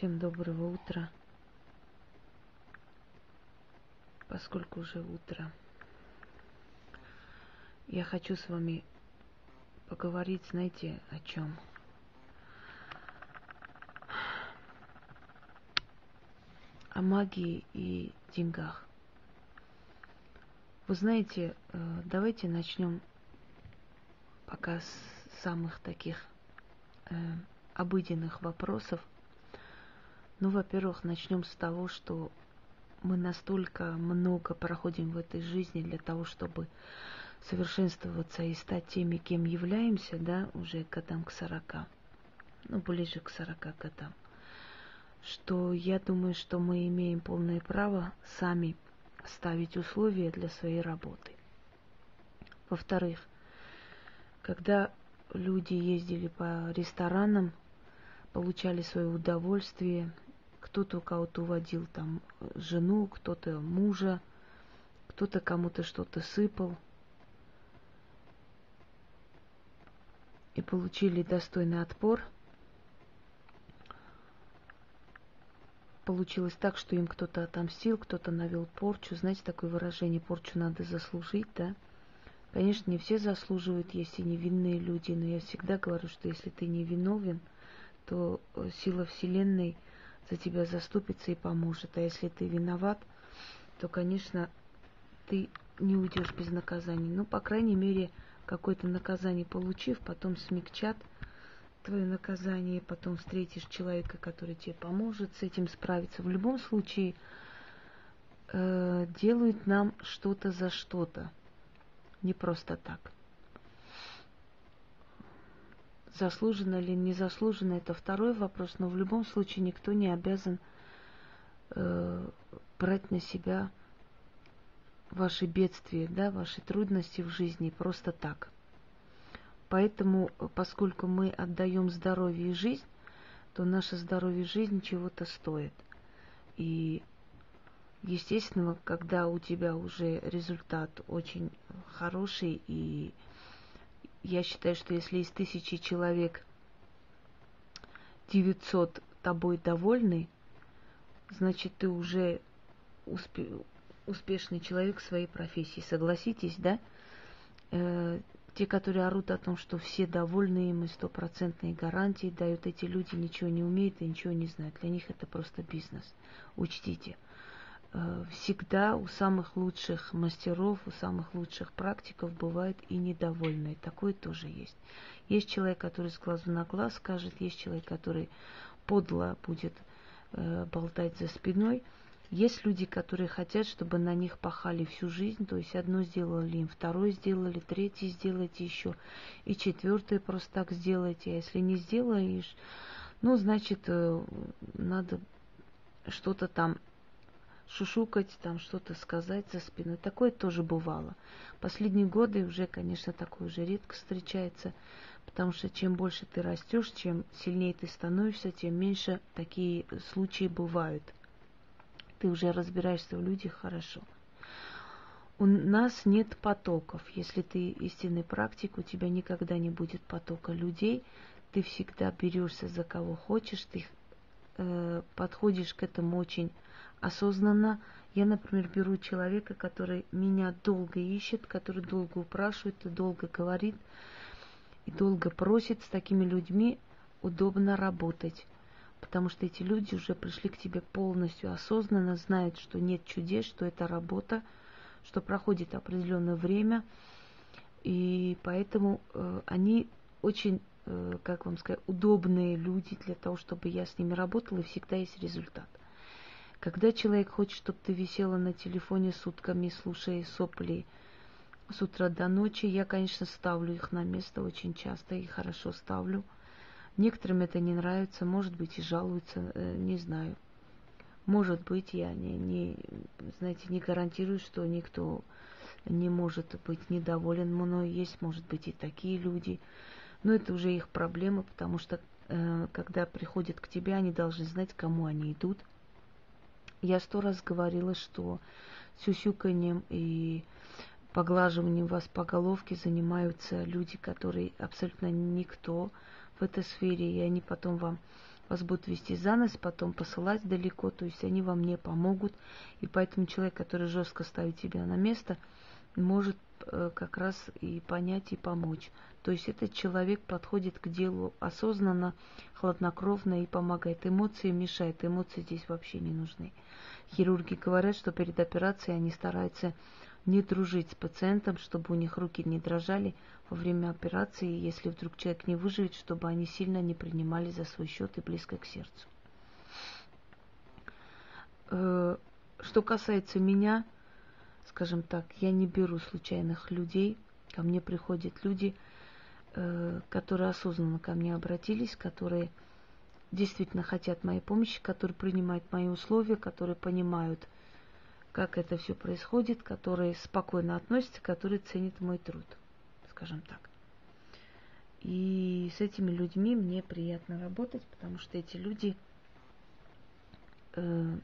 Всем доброго утра. Поскольку уже утро, я хочу с вами поговорить, знаете, о чем? О магии и деньгах. Вы знаете, э, давайте начнем пока с самых таких э, обыденных вопросов. Ну, во-первых, начнем с того, что мы настолько много проходим в этой жизни для того, чтобы совершенствоваться и стать теми, кем являемся, да, уже годам к 40, ну, ближе к 40 годам, что я думаю, что мы имеем полное право сами ставить условия для своей работы. Во-вторых, когда люди ездили по ресторанам, получали свое удовольствие, кто-то у кого-то уводил там жену, кто-то мужа, кто-то кому-то что-то сыпал. И получили достойный отпор. Получилось так, что им кто-то отомстил, кто-то навел порчу. Знаете, такое выражение, порчу надо заслужить, да? Конечно, не все заслуживают, есть и невинные люди, но я всегда говорю, что если ты не виновен, то э, сила Вселенной за тебя заступится и поможет. А если ты виноват, то, конечно, ты не уйдешь без наказания. Ну, по крайней мере, какое-то наказание получив, потом смягчат твое наказание, потом встретишь человека, который тебе поможет с этим справиться. В любом случае, э, делают нам что-то за что-то не просто так. Заслуженно или незаслуженно, это второй вопрос, но в любом случае никто не обязан э, брать на себя ваши бедствия, да, ваши трудности в жизни просто так. Поэтому, поскольку мы отдаем здоровье и жизнь, то наше здоровье и жизнь чего-то стоит. И Естественно, когда у тебя уже результат очень хороший, и я считаю, что если из тысячи человек 900 тобой довольны, значит, ты уже успе- успешный человек в своей профессии. Согласитесь, да? Э, те, которые орут о том, что все довольны им и стопроцентные гарантии дают, эти люди ничего не умеют и ничего не знают. Для них это просто бизнес. Учтите – всегда у самых лучших мастеров, у самых лучших практиков бывают и недовольные. Такое тоже есть. Есть человек, который с глазу на глаз скажет, есть человек, который подло будет э, болтать за спиной. Есть люди, которые хотят, чтобы на них пахали всю жизнь, то есть одно сделали им, второе сделали, третье сделайте еще, и четвертое просто так сделайте. А если не сделаешь, ну, значит, э, надо что-то там шушукать, там что-то сказать за спиной. Такое тоже бывало. Последние годы уже, конечно, такое уже редко встречается, потому что чем больше ты растешь, чем сильнее ты становишься, тем меньше такие случаи бывают. Ты уже разбираешься в людях хорошо. У нас нет потоков. Если ты истинный практик, у тебя никогда не будет потока людей. Ты всегда берешься за кого хочешь, ты э, подходишь к этому очень осознанно. Я, например, беру человека, который меня долго ищет, который долго упрашивает, долго говорит и долго просит. С такими людьми удобно работать, потому что эти люди уже пришли к тебе полностью осознанно, знают, что нет чудес, что это работа, что проходит определенное время, и поэтому э, они очень, как вам сказать, удобные люди для того, чтобы я с ними работала, и всегда есть результат. Когда человек хочет, чтобы ты висела на телефоне сутками, слушая сопли с утра до ночи, я, конечно, ставлю их на место очень часто и хорошо ставлю. Некоторым это не нравится, может быть, и жалуются, э, не знаю. Может быть, я не, не, знаете, не гарантирую, что никто не может быть недоволен мной. Есть, может быть, и такие люди. Но это уже их проблема, потому что э, когда приходят к тебе, они должны знать, кому они идут – я сто раз говорила, что сюсюканьем и поглаживанием вас по головке занимаются люди, которые абсолютно никто в этой сфере, и они потом вам вас будут вести за нос, потом посылать далеко, то есть они вам не помогут. И поэтому человек, который жестко ставит тебя на место, может э, как раз и понять и помочь. То есть этот человек подходит к делу осознанно, хладнокровно и помогает. Эмоции мешают, эмоции здесь вообще не нужны. Хирурги говорят, что перед операцией они стараются не дружить с пациентом, чтобы у них руки не дрожали во время операции, если вдруг человек не выживет, чтобы они сильно не принимали за свой счет и близко к сердцу. Э, что касается меня, скажем так, я не беру случайных людей. Ко мне приходят люди, которые осознанно ко мне обратились, которые действительно хотят моей помощи, которые принимают мои условия, которые понимают, как это все происходит, которые спокойно относятся, которые ценят мой труд, скажем так. И с этими людьми мне приятно работать, потому что эти люди э,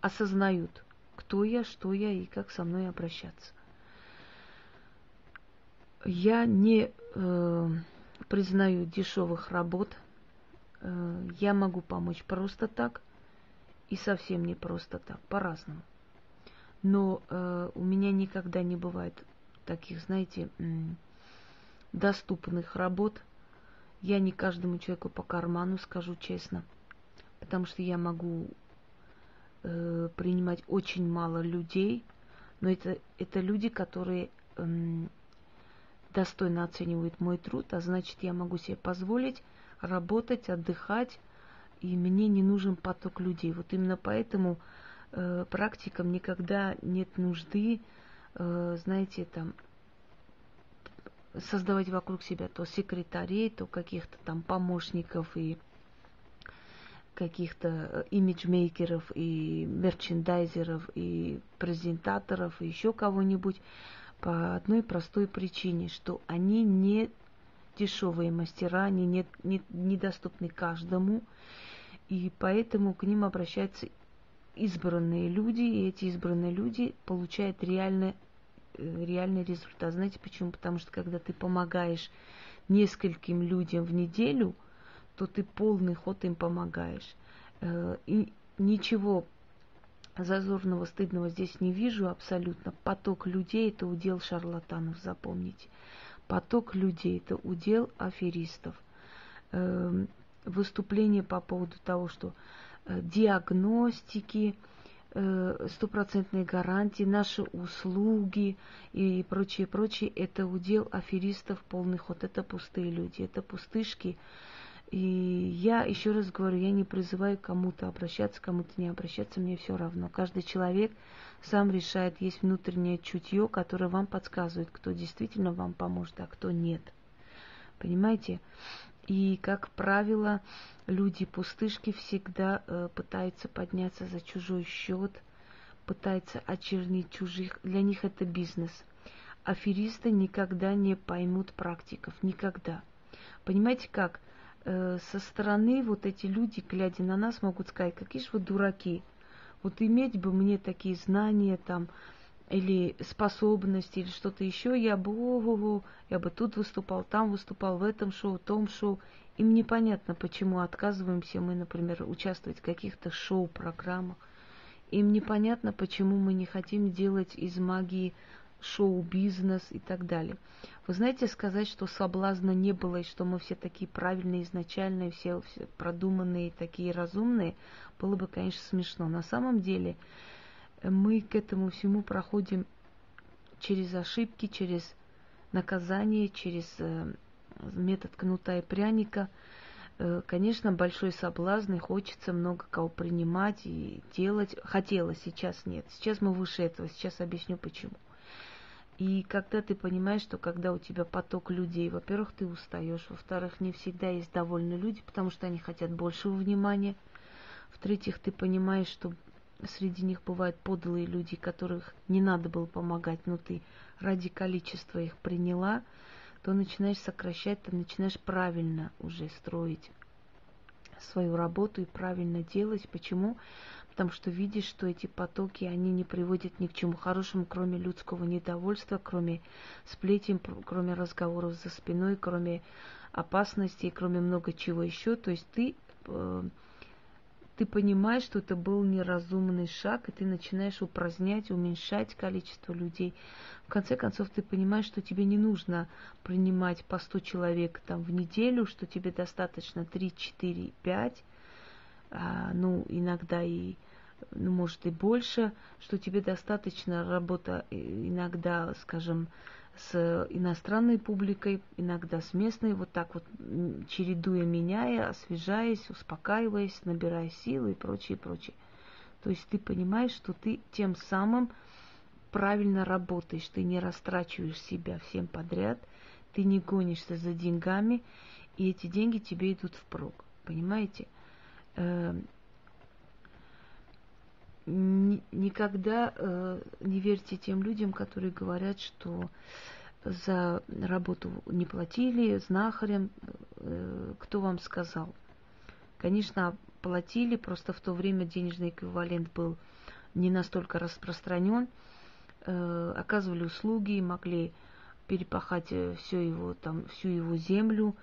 осознают, кто я, что я и как со мной обращаться. Я не э, признаю дешевых работ. Э, я могу помочь просто так и совсем не просто так, по-разному. Но э, у меня никогда не бывает таких, знаете, доступных работ. Я не каждому человеку по карману, скажу честно, потому что я могу э, принимать очень мало людей, но это, это люди, которые э, достойно оценивают мой труд, а значит, я могу себе позволить работать, отдыхать, и мне не нужен поток людей. Вот именно поэтому э, практикам никогда нет нужды, э, знаете, там создавать вокруг себя то секретарей, то каких-то там помощников и каких-то э, имиджмейкеров и мерчендайзеров и презентаторов и еще кого-нибудь по одной простой причине, что они не дешевые мастера, они не, не, недоступны каждому, и поэтому к ним обращаются избранные люди, и эти избранные люди получают реально, э, реальный результат. Знаете почему? Потому что когда ты помогаешь нескольким людям в неделю, то ты полный ход им помогаешь. Э, и ничего зазорного, стыдного здесь не вижу абсолютно. Поток людей – это удел шарлатанов, запомните. Поток людей – это удел аферистов. Эм, выступление по поводу того, что э, диагностики, э, стопроцентные гарантии, наши услуги и прочее, прочее, это удел аферистов полный ход. Это пустые люди, это пустышки, и я еще раз говорю, я не призываю кому-то обращаться, кому-то не обращаться, мне все равно. Каждый человек сам решает, есть внутреннее чутье, которое вам подсказывает, кто действительно вам поможет, а кто нет. Понимаете? И, как правило, люди-пустышки всегда э, пытаются подняться за чужой счет, пытаются очернить чужих. Для них это бизнес. Аферисты никогда не поймут практиков. Никогда. Понимаете как? Э, со стороны вот эти люди, глядя на нас, могут сказать, какие же вы дураки. Вот иметь бы мне такие знания там, или способности, или что-то еще, я бы, ого, я бы тут выступал, там выступал, в этом шоу, в том шоу. Им непонятно, почему отказываемся мы, например, участвовать в каких-то шоу-программах. Им непонятно, почему мы не хотим делать из магии шоу-бизнес и так далее. Вы знаете, сказать, что соблазна не было, и что мы все такие правильные изначально, все, все продуманные, такие разумные, было бы, конечно, смешно. На самом деле мы к этому всему проходим через ошибки, через наказание, через э, метод кнута и пряника. Э, конечно, большой соблазн, и хочется много кого принимать и делать. Хотела, сейчас нет. Сейчас мы выше этого, сейчас объясню почему. И когда ты понимаешь, что когда у тебя поток людей, во-первых, ты устаешь, во-вторых, не всегда есть довольны люди, потому что они хотят большего внимания, в-третьих, ты понимаешь, что среди них бывают подлые люди, которых не надо было помогать, но ты ради количества их приняла, то начинаешь сокращать, ты начинаешь правильно уже строить свою работу и правильно делать. Почему? Потому что видишь, что эти потоки, они не приводят ни к чему хорошему, кроме людского недовольства, кроме сплетен, кроме разговоров за спиной, кроме опасностей, кроме много чего еще. То есть ты э, ты понимаешь, что это был неразумный шаг, и ты начинаешь упразднять, уменьшать количество людей. В конце концов, ты понимаешь, что тебе не нужно принимать по 100 человек там, в неделю, что тебе достаточно 3, 4, 5, а, ну, иногда и, ну, может, и больше, что тебе достаточно работа иногда, скажем, с иностранной публикой, иногда с местной, вот так вот чередуя, меняя, освежаясь, успокаиваясь, набирая силы и прочее, прочее. То есть ты понимаешь, что ты тем самым правильно работаешь, ты не растрачиваешь себя всем подряд, ты не гонишься за деньгами, и эти деньги тебе идут впрок. Понимаете? Эм, никогда э, не верьте тем людям, которые говорят, что за работу не платили, знахарям, э, кто вам сказал. Конечно, платили, просто в то время денежный эквивалент был не настолько распространен. Э, оказывали услуги, могли перепахать все его, там, всю его землю,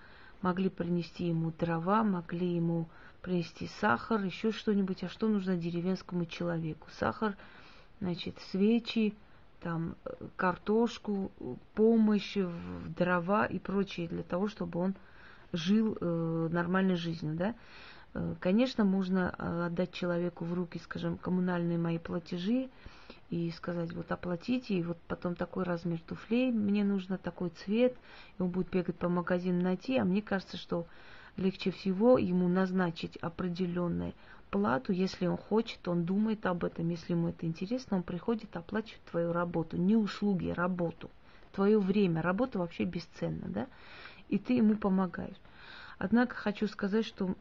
могли принести ему дрова, могли ему принести сахар, еще что-нибудь. А что нужно деревенскому человеку? Сахар, значит, свечи, там, картошку, помощь в дрова и прочее для того, чтобы он жил э, нормальной жизнью, да. Э, конечно, можно э, отдать человеку в руки, скажем, коммунальные мои платежи и сказать, вот оплатите, и вот потом такой размер туфлей, мне нужно такой цвет, и он будет бегать по магазинам найти, а мне кажется, что легче всего ему назначить определенную плату, если он хочет, он думает об этом, если ему это интересно, он приходит оплачивать твою работу, не услуги, а работу, твое время. Работа вообще бесценна, да? И ты ему помогаешь. Однако хочу сказать, что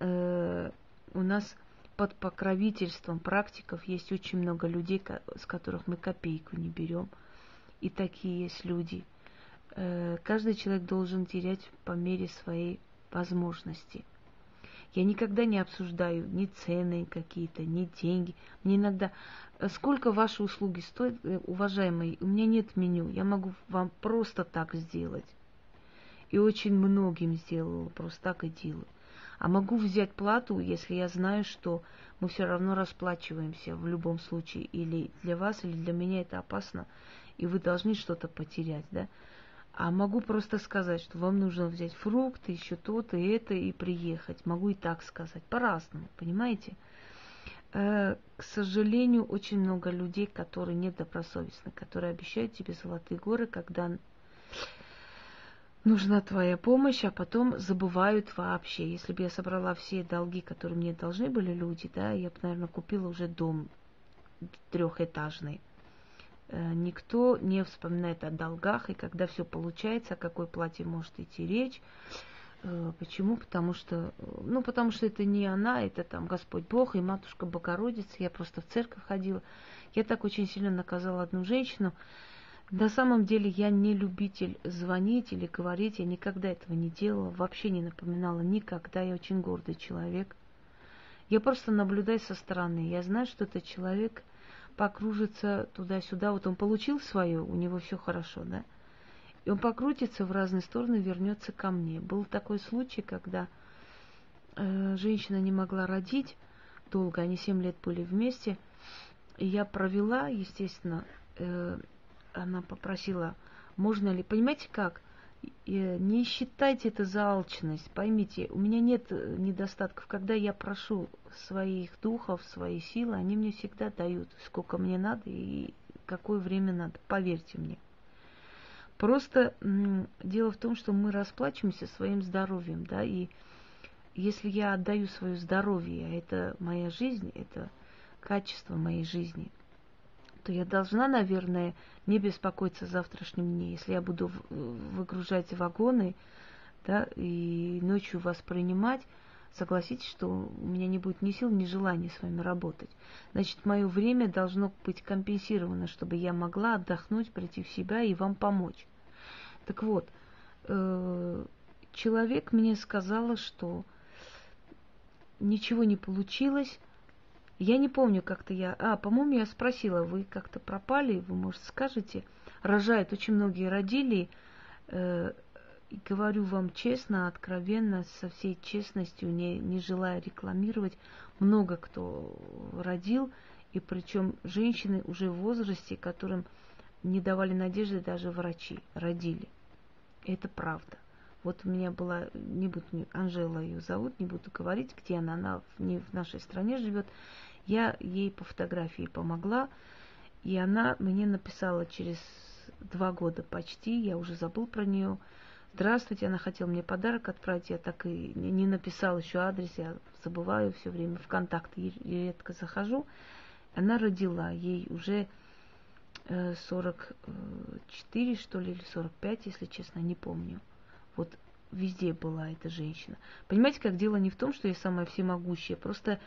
э, у нас под покровительством практиков есть очень много людей, с которых мы копейку не берем. И такие есть люди – каждый человек должен терять по мере своей возможности. Я никогда не обсуждаю ни цены какие-то, ни деньги. Мне иногда... «Э, сколько ваши услуги стоят, э, уважаемые? У меня нет меню. Я могу вам просто так сделать. И очень многим сделала, просто так и делаю. А могу взять плату, если я знаю, что мы все равно расплачиваемся в любом случае. Или для вас, или для меня это опасно, и вы должны что-то потерять, да? А могу просто сказать, что вам нужно взять фрукты, еще то-то и это, и приехать. Могу и так сказать, по-разному, понимаете? Э, к сожалению, очень много людей, которые недобросовестны, которые обещают тебе золотые горы, когда нужна твоя помощь, а потом забывают вообще. Если бы я собрала все долги, которые мне должны были люди, да, я бы, наверное, купила уже дом трехэтажный. Э, никто не вспоминает о долгах, и когда все получается, о какой плате может идти речь. Э, почему? Потому что, ну, потому что это не она, это там Господь Бог и Матушка Богородица. Я просто в церковь ходила. Я так очень сильно наказала одну женщину. На самом деле я не любитель звонить или говорить, я никогда этого не делала, вообще не напоминала никогда, я очень гордый человек. Я просто наблюдаю со стороны, я знаю, что это человек – покружится туда-сюда. Вот он получил свое, у него все хорошо, да? И он покрутится в разные стороны, вернется ко мне. Был такой случай, когда э, женщина не могла родить долго, они семь лет были вместе. И я провела, естественно, э, она попросила, можно ли, понимаете как? Не считайте это за алчность. Поймите, у меня нет э, недостатков. Когда я прошу своих духов, свои силы, они мне всегда дают, сколько мне надо и какое время надо. Поверьте мне. Просто дело в том, что мы расплачиваемся своим здоровьем, да, и если я отдаю свое здоровье, а это моя жизнь, это качество моей жизни – то я должна, наверное, не беспокоиться о завтрашнем дне. Если я буду выгружать вагоны, да, и ночью вас принимать, согласитесь, что у меня не будет ни сил, ни желания с вами работать. Значит, мое время должно быть компенсировано, чтобы я могла отдохнуть, прийти в себя и вам помочь. Так вот, э, человек мне сказала, что ничего не получилось, я не помню, как-то я... А, по-моему, я спросила, вы как-то пропали, вы, может, скажете? Рожают, очень многие родили, э, И говорю вам честно, откровенно, со всей честностью, не, не желая рекламировать, много кто родил, и причем женщины уже в возрасте, которым не давали надежды даже врачи, родили. Это правда. Вот у меня была, не буду, Анжела ее зовут, не буду говорить, где она, она не в нашей стране живет. Я ей по фотографии помогла, и она мне написала через два года почти, я уже забыл про нее. Здравствуйте, она хотела мне подарок отправить, я так и не написала еще адрес, я забываю все время, в контакты редко захожу. Она родила, ей уже 44, э, что ли, или 45, если честно, не помню. Вот везде была эта женщина. Понимаете, как дело не в том, что я самая всемогущая, просто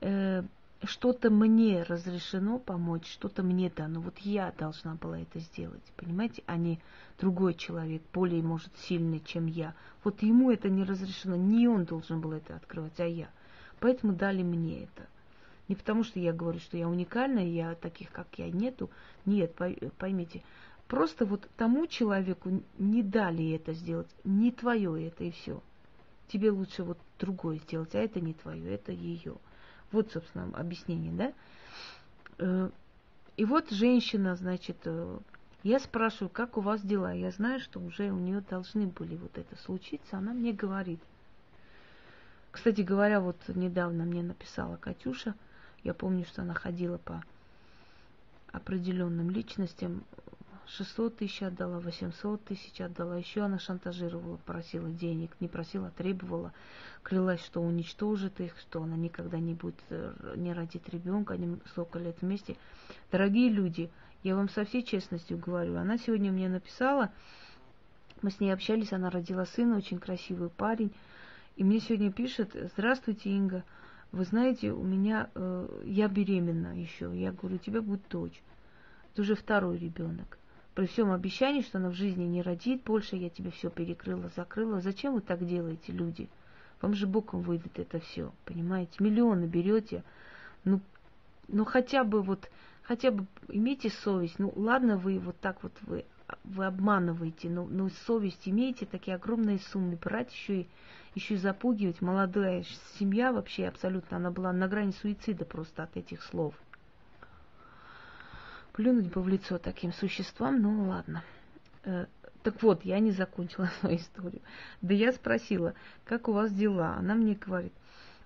э, что-то мне разрешено помочь, что-то мне дано. Вот я должна была это сделать, понимаете, а не другой человек, более, может, сильный, чем я. Вот ему это не разрешено, не он должен был это открывать, а я. Поэтому дали мне это. Не потому, что я говорю, что я уникальная, я таких, как я, нету. Нет, поймите. Просто вот тому человеку не дали это сделать. Не твое это и все. Тебе лучше вот другое сделать, а это не твое, это ее. Вот, собственно, объяснение, да? Э, и вот женщина, значит, э, я спрашиваю, как у вас дела? Я знаю, что уже у нее должны были вот это случиться. Она мне говорит. Кстати говоря, вот недавно мне написала Катюша. Я помню, что она ходила по определенным личностям 600 тысяч отдала, 800 тысяч отдала. Еще она шантажировала, просила денег, не просила, требовала. Клялась, что уничтожит их, что она никогда не будет, э, не родит ребенка, они столько лет вместе. Дорогие люди, я вам со всей честностью говорю, она сегодня мне написала, мы с ней общались, она родила сына, очень красивый парень. И мне сегодня пишет, здравствуйте, Инга, вы знаете, у меня, э, я беременна еще. Я говорю, у тебя будет дочь. Это уже второй ребенок при всем обещании, что она в жизни не родит больше, я тебе все перекрыла, закрыла. Зачем вы так делаете, люди? Вам же боком выйдет это все, понимаете? Миллионы берете, ну, ну хотя бы вот, хотя бы имейте совесть. Ну ладно, вы вот так вот вы, вы обманываете, но, но совесть имеете, такие огромные суммы брать еще и еще и запугивать. Молодая семья вообще абсолютно, она была на грани суицида просто от этих слов плюнуть бы в лицо таким существам, ну ладно. Э, так вот, я не закончила свою историю. Да я спросила, как у вас дела? Она мне говорит,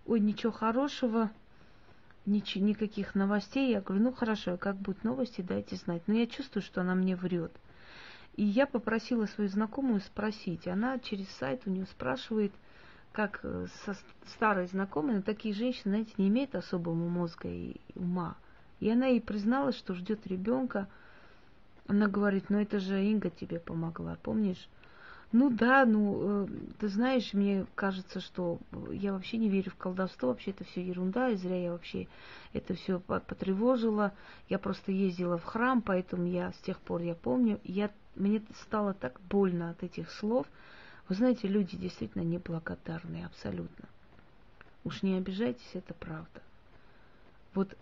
ой, ничего хорошего, ничего, никаких новостей. Я говорю, ну хорошо, а как будут новости, дайте знать. Но я чувствую, что она мне врет. И я попросила свою знакомую спросить. Она через сайт у нее спрашивает, как э, со старой знакомой, но такие женщины, знаете, не имеют особого мозга и ума. И она ей призналась, что ждет ребенка. Она говорит, ну это же Инга тебе помогла, помнишь? Ну да, ну, э, ты знаешь, мне кажется, что я вообще не верю в колдовство, вообще это все ерунда, и зря я вообще это все потревожила. Я просто ездила в храм, поэтому я с тех пор я помню, я, мне стало так больно от этих слов. Вы знаете, люди действительно неблагодарные, абсолютно. Уж не обижайтесь, это правда. Вот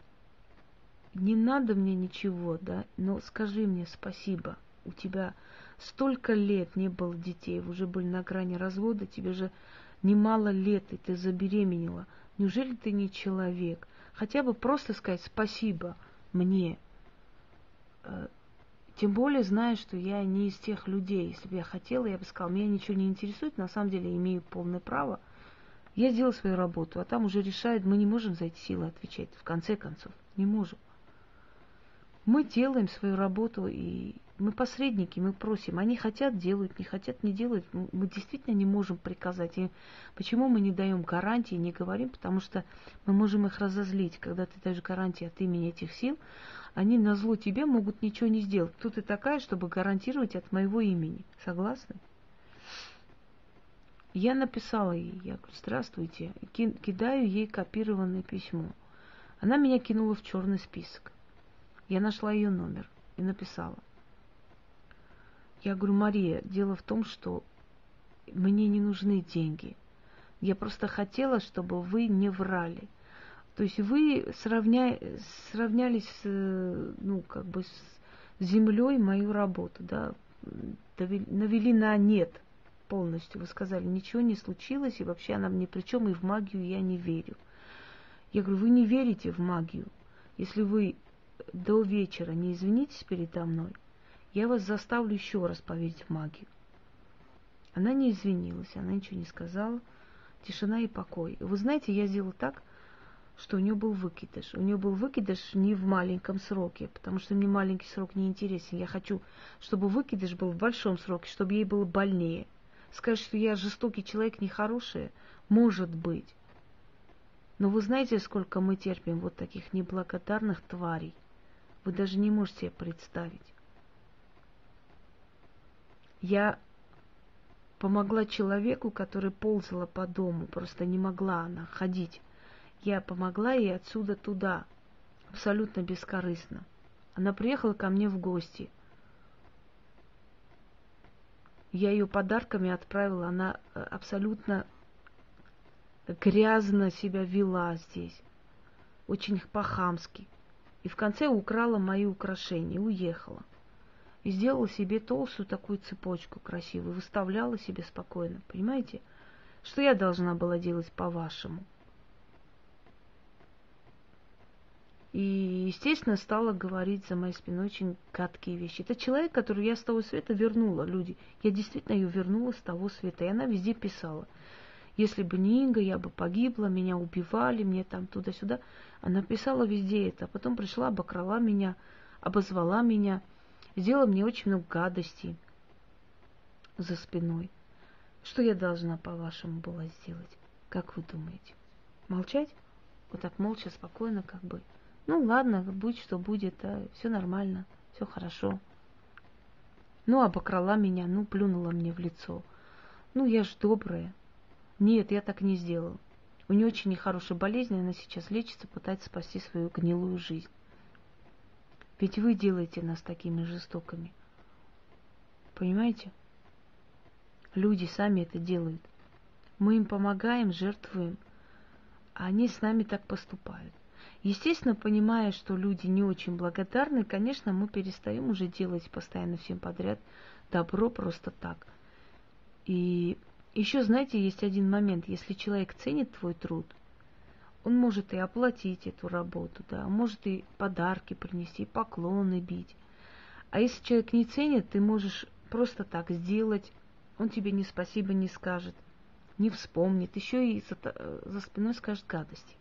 не надо мне ничего, да, но скажи мне спасибо. У тебя столько лет не было детей, вы уже были на грани развода, тебе же немало лет, и ты забеременела. Неужели ты не человек? Хотя бы просто сказать спасибо мне. Э, тем более, зная, что я не из тех людей. Если бы я хотела, я бы сказала, меня ничего не интересует, на самом деле имею полное право. Я сделала свою работу, а там уже решает, мы не можем за эти силы отвечать, в конце концов, не можем. Мы делаем свою работу, и мы посредники, мы просим. Они хотят, делают, не хотят, не делают. Мы действительно не можем приказать. И почему мы не даем гарантии, не говорим? Потому что мы можем их разозлить. Когда ты даешь гарантии от имени этих сил, они на зло тебе могут ничего не сделать. Кто ты такая, чтобы гарантировать от моего имени? Согласны? Я написала ей, я говорю, здравствуйте, кидаю ей копированное письмо. Она меня кинула в черный список. Я нашла ее номер и написала. Я говорю, Мария, дело в том, что мне не нужны деньги. Я просто хотела, чтобы вы не врали. То есть вы сравня... сравнялись ну, как бы с землей мою работу, да, навели на нет. полностью. Вы сказали, ничего не случилось, и вообще она мне при чем, и в магию я не верю. Я говорю, вы не верите в магию. Если вы до вечера не извинитесь передо мной, я вас заставлю еще раз поверить в магию. Она не извинилась, она ничего не сказала. Тишина и покой. Вы знаете, я сделала так, что у нее был выкидыш. У нее был выкидыш не в маленьком сроке, потому что мне маленький срок не интересен. Я хочу, чтобы выкидыш был в большом сроке, чтобы ей было больнее. Сказать, что я жестокий человек, нехороший, может быть. Но вы знаете, сколько мы терпим вот таких неблагодарных тварей? Вы даже не можете себе представить. Я помогла человеку, который ползала по дому, просто не могла она ходить. Я помогла ей отсюда туда, абсолютно бескорыстно. Она приехала ко мне в гости. Я ее подарками отправила, она э, абсолютно грязно себя вела здесь, очень по-хамски. И в конце украла мои украшения, уехала. И сделала себе толстую такую цепочку красивую, выставляла себе спокойно, понимаете? Что я должна была делать по-вашему? И, естественно, стала говорить за моей спиной очень гадкие вещи. Это человек, который я с того света вернула, люди. Я действительно ее вернула с того света. И она везде писала. Если бы не Инга, я бы погибла, меня убивали, мне там туда-сюда. Она писала везде это. А потом пришла, обокрала меня, обозвала меня, сделала мне очень много гадостей за спиной. Что я должна, по-вашему, была сделать? Как вы думаете? Молчать? Вот так молча, спокойно, как бы. Ну ладно, будь что будет, а, все нормально, все хорошо. Ну, обокрала меня, ну, плюнула мне в лицо. Ну, я ж добрая. Нет, я так не сделала. У нее очень нехорошая болезнь, она сейчас лечится, пытается спасти свою гнилую жизнь. Ведь вы делаете нас такими жестокими. Понимаете? Люди сами это делают. Мы им помогаем, жертвуем, а они с нами так поступают. Естественно, понимая, что люди не очень благодарны, конечно, мы перестаем уже делать постоянно всем подряд добро просто так. И еще, знаете, есть один момент. Если человек ценит твой труд, он может и оплатить эту работу, да, может и подарки принести, поклоны бить. А если человек не ценит, ты можешь просто так сделать, он тебе ни спасибо не скажет, не вспомнит, еще и за, за спиной скажет гадости.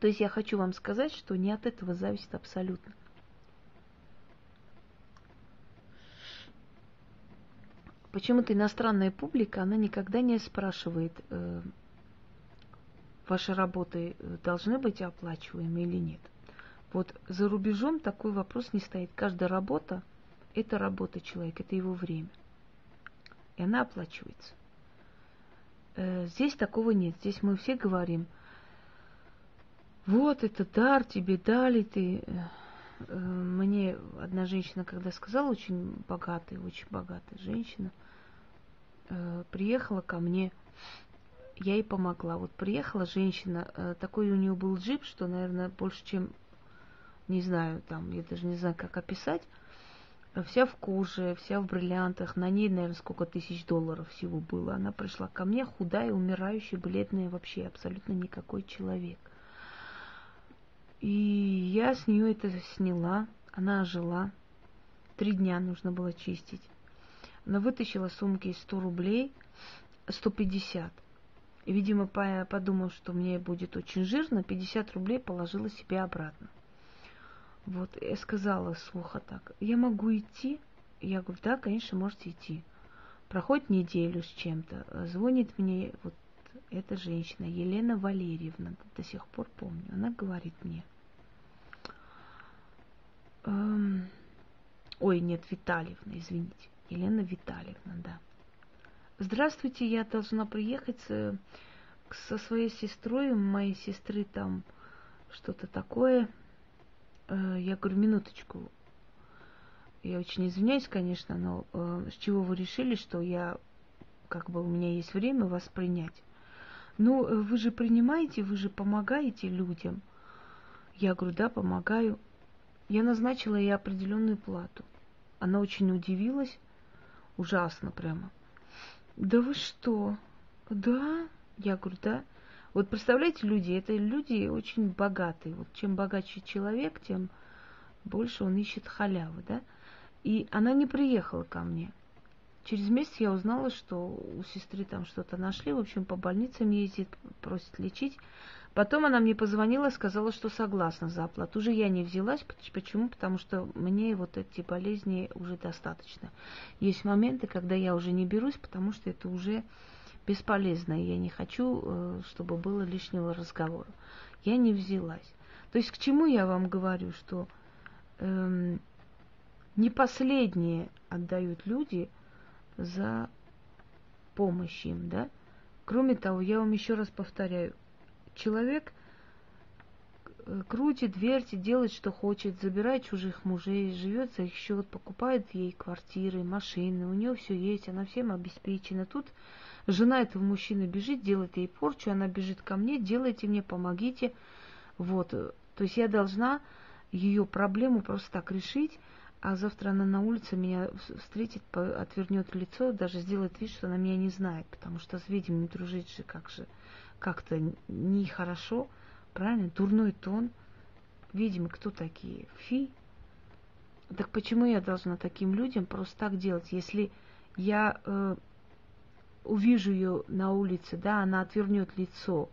То есть я хочу вам сказать, что не от этого зависит абсолютно. Почему-то иностранная публика, она никогда не спрашивает, э, ваши работы должны быть оплачиваемы или нет. Вот за рубежом такой вопрос не стоит. Каждая работа – это работа человека, это его время. И она оплачивается. Э, здесь такого нет. Здесь мы все говорим – вот это дар тебе дали, ты... Э, мне одна женщина, когда сказала, очень богатая, очень богатая женщина, э, приехала ко мне, я ей помогла. Вот приехала женщина, э, такой у нее был джип, что, наверное, больше, чем, не знаю, там, я даже не знаю, как описать, вся в коже, вся в бриллиантах, на ней, наверное, сколько тысяч долларов всего было. Она пришла ко мне, худая, умирающая, бледная, вообще абсолютно никакой человек. И я с нее это сняла. Она ожила. Три дня нужно было чистить. Она вытащила сумки из 100 рублей, 150. И, видимо, подумав, что мне будет очень жирно, 50 рублей положила себе обратно. Вот, я сказала слуха так, я могу идти? Я говорю, да, конечно, можете идти. Проходит неделю с чем-то, звонит мне вот эта женщина, Елена Валерьевна, до сих пор помню, она говорит мне, эм, ой, нет, Витальевна, извините, Елена Витальевна, да. Здравствуйте, я должна приехать со, со своей сестрой, моей сестры там что-то такое. Э, я говорю, минуточку, я очень извиняюсь, конечно, но э, с чего вы решили, что я, как бы у меня есть время вас принять? Ну, э, вы же принимаете, вы же помогаете людям. Я говорю, да, помогаю. Я назначила ей определенную плату. Она очень удивилась, ужасно прямо. Да вы что? Да? Я говорю, да. Вот представляете, люди, это люди очень богатые. Вот чем богаче человек, тем больше он ищет халявы, да? И она не приехала ко мне. Через месяц я узнала, что у сестры там что-то нашли. В общем, по больницам ездит, просит лечить. Потом она мне позвонила, сказала, что согласна за оплату. Уже я не взялась. Почему? Потому что мне вот эти болезни уже достаточно. Есть моменты, когда я уже не берусь, потому что это уже бесполезно. И я не хочу, э, чтобы было лишнего разговора. Я не взялась. То есть к чему я вам говорю, что эм, не последние отдают люди за помощь им, да? Кроме того, я вам еще раз повторяю, человек э, крутит, вертит, делает, что хочет, забирает чужих мужей, живет за их счет, покупает ей квартиры, машины, у нее все есть, она всем обеспечена. Тут жена этого мужчины бежит, делает ей порчу, она бежит ко мне, делайте мне, помогите. Вот. То есть я должна ее проблему просто так решить, а завтра она на улице меня встретит, отвернет лицо, даже сделает вид, что она меня не знает, потому что с ведьмами дружить же как же как-то нехорошо, правильно? Дурной тон. Видимо, кто такие? Фи. Так почему я должна таким людям просто так делать, если я э, увижу ее на улице, да, она отвернет лицо,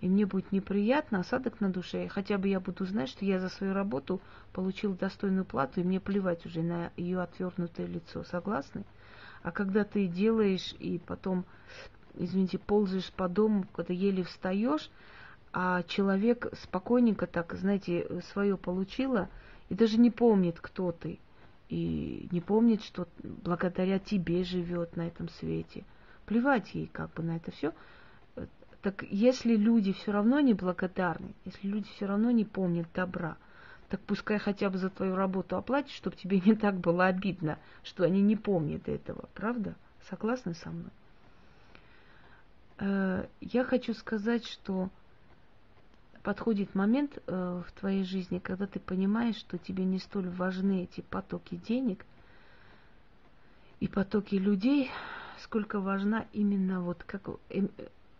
и мне будет неприятно, осадок на душе, хотя бы я буду знать, что я за свою работу получил достойную плату, и мне плевать уже на ее отвернутое лицо. Согласны? А когда ты делаешь и потом извините, ползаешь по дому, когда еле встаешь, а человек спокойненько так, знаете, свое получила и даже не помнит, кто ты. И не помнит, что благодаря тебе живет на этом свете. Плевать ей как бы на это все. Так если люди все равно не благодарны, если люди все равно не помнят добра, так пускай хотя бы за твою работу оплатят, чтобы тебе не так было обидно, что они не помнят этого. Правда? Согласны со мной? Э, я хочу сказать, что подходит момент э, в твоей жизни, когда ты понимаешь, что тебе не столь важны эти потоки денег и потоки людей, сколько важна именно вот как э,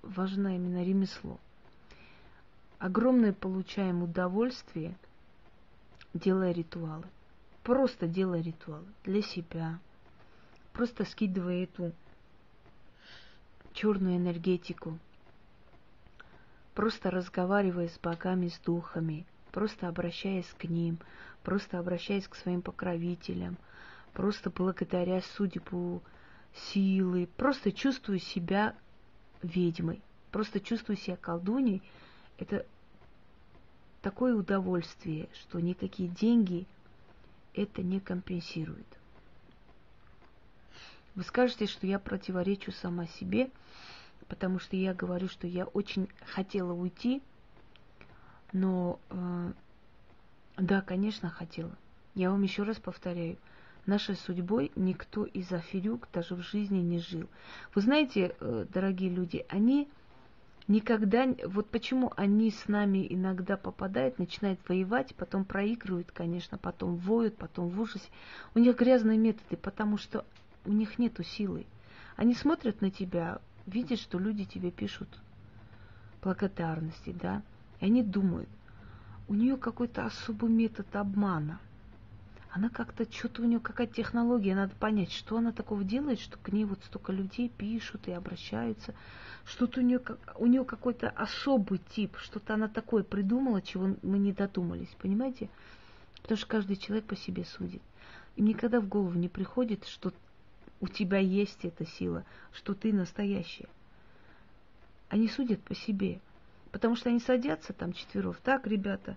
важна именно ремесло. Огромное получаем удовольствие, делая ритуалы. Просто делая ритуалы для себя. Просто скидывая эту черную энергетику, просто разговаривая с богами, с духами, просто обращаясь к ним, просто обращаясь к своим покровителям, просто благодаря судьбу, силы, просто чувствую себя ведьмой, просто чувствую себя колдуней, это такое удовольствие, что никакие деньги это не компенсируют. Вы скажете, что я противоречу сама себе, потому что я говорю, что я очень хотела уйти, но э, да, конечно, хотела. Я вам еще раз повторяю, нашей судьбой никто из аферюк даже в жизни не жил. Вы знаете, э, дорогие люди, они никогда, вот почему они с нами иногда попадают, начинают воевать, потом проигрывают, конечно, потом воют, потом в ужасе. У них грязные методы, потому что у них нету силы. Они смотрят на тебя, видят, что люди тебе пишут благодарности, да, и они думают, у нее какой-то особый метод обмана. Она как-то, что-то у нее какая-то технология, надо понять, что она такого делает, что к ней вот столько людей пишут и обращаются. Что-то у нее, у нее какой-то особый тип, что-то она такое придумала, чего мы не додумались, понимаете? Потому что каждый человек по себе судит. Им никогда в голову не приходит, что у тебя есть эта сила, что ты настоящая. Они судят по себе, потому что они садятся там четверов. Так, ребята,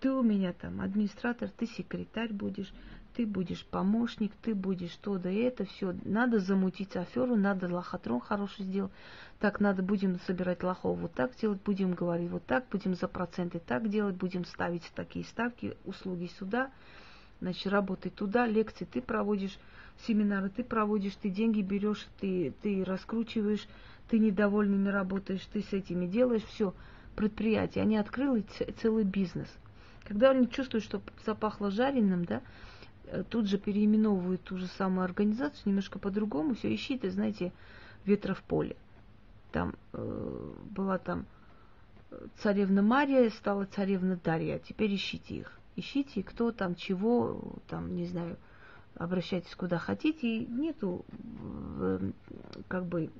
ты у меня там администратор, ты секретарь будешь, ты будешь помощник, ты будешь то да это, все. Надо замутить аферу, надо лохотрон хороший сделать. Так, надо, будем собирать лохов вот так делать, будем говорить вот так, будем за проценты так делать, будем ставить такие ставки, услуги сюда, значит, работай туда, лекции ты проводишь, семинары ты проводишь, ты деньги берешь, ты, ты раскручиваешь, ты недовольными работаешь, ты с этими делаешь, все, предприятие. Они открыли целый бизнес. Когда они чувствуют, что запахло жареным, да, э, тут же переименовывают ту же самую организацию немножко по-другому, все ищите, знаете, ветра в поле. Там э, была там царевна Мария, стала царевна Дарья, теперь ищите их. Ищите, кто там, чего, там, не знаю, обращайтесь куда хотите. И нету, как бы,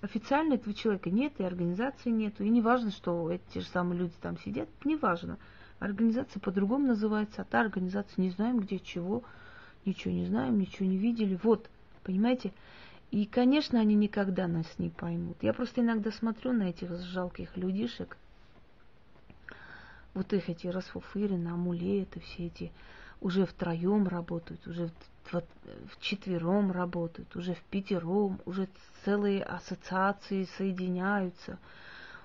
официально этого человека нет, и организации нету. И не важно, что эти же самые люди там сидят, не важно. Организация по-другому называется, а та организация не знаем где, чего, ничего не знаем, ничего не видели. Вот, понимаете? И, конечно, они никогда нас не поймут. Я просто иногда смотрю на этих жалких людишек, вот их эти расфуфырины, амулеты, все эти уже втроем работают, уже в, четвером работают, уже в пятером, уже целые ассоциации соединяются,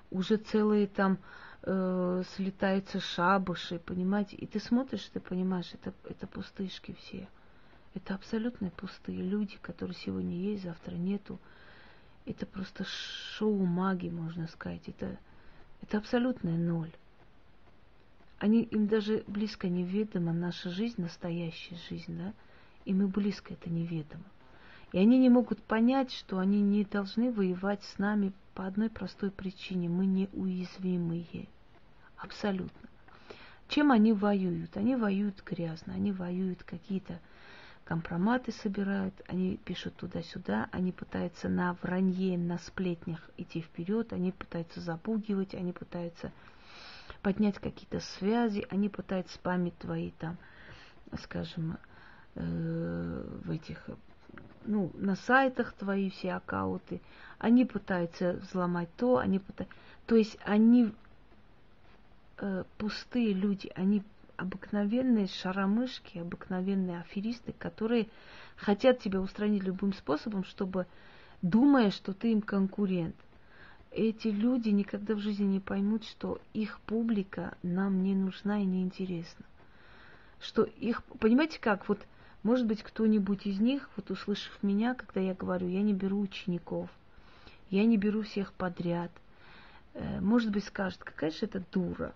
уже целые там э, слетаются шабыши, понимаете? И ты смотришь, ты понимаешь, это, это пустышки все. Это абсолютно пустые люди, которые сегодня есть, завтра нету. Это просто шоу магии, можно сказать. Это, это абсолютная ноль. Они, им даже близко неведома наша жизнь, настоящая жизнь, да? И близко это неведомо. И они не могут понять, что они не должны воевать с нами по одной простой причине. Мы неуязвимые. Абсолютно. Чем они воюют? Они воюют грязно, они воюют какие-то компроматы собирают, они пишут туда-сюда, они пытаются на вранье, на сплетнях идти вперед, они пытаются запугивать, они пытаются поднять какие-то связи, они пытаются память твои там, скажем, э, в этих, ну, на сайтах твои все аккаунты, они пытаются взломать то, они пытаются, то есть они э, пустые люди, они обыкновенные шаромышки, обыкновенные аферисты, которые хотят тебя устранить любым способом, чтобы думая, что ты им конкурент эти люди никогда в жизни не поймут, что их публика нам не нужна и не интересна. Что их, понимаете как, вот, может быть, кто-нибудь из них, вот услышав меня, когда я говорю, я не беру учеников, я не беру всех подряд, э, может быть, скажет, какая же это дура.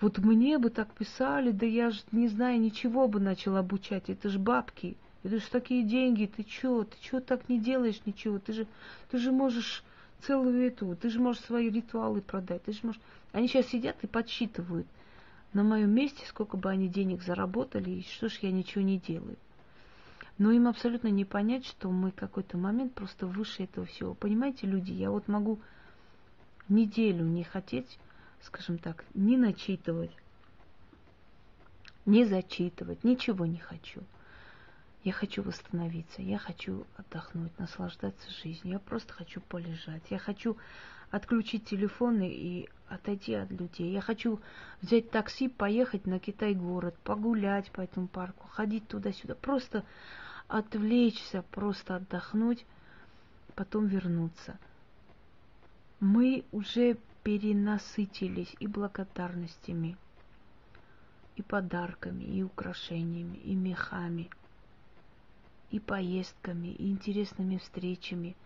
Вот мне бы так писали, да я же не знаю, ничего бы начал обучать, это же бабки, это же такие деньги, ты чё, ты чё так не делаешь ничего, ты же, ты же можешь целую эту, ты же можешь свои ритуалы продать, ты же можешь... Они сейчас сидят и подсчитывают на моем месте, сколько бы они денег заработали, и что ж я ничего не делаю. Но им абсолютно не понять, что мы какой-то момент просто выше этого всего. Понимаете, люди, я вот могу неделю не хотеть, скажем так, не начитывать, не зачитывать, ничего не хочу – я хочу восстановиться, я хочу отдохнуть, наслаждаться жизнью, я просто хочу полежать, я хочу отключить телефоны и отойти от людей. Я хочу взять такси, поехать на Китай-город, погулять по этому парку, ходить туда-сюда, просто отвлечься, просто отдохнуть, потом вернуться. Мы уже перенасытились и благодарностями, и подарками, и украшениями, и мехами – и поездками, и интересными встречами.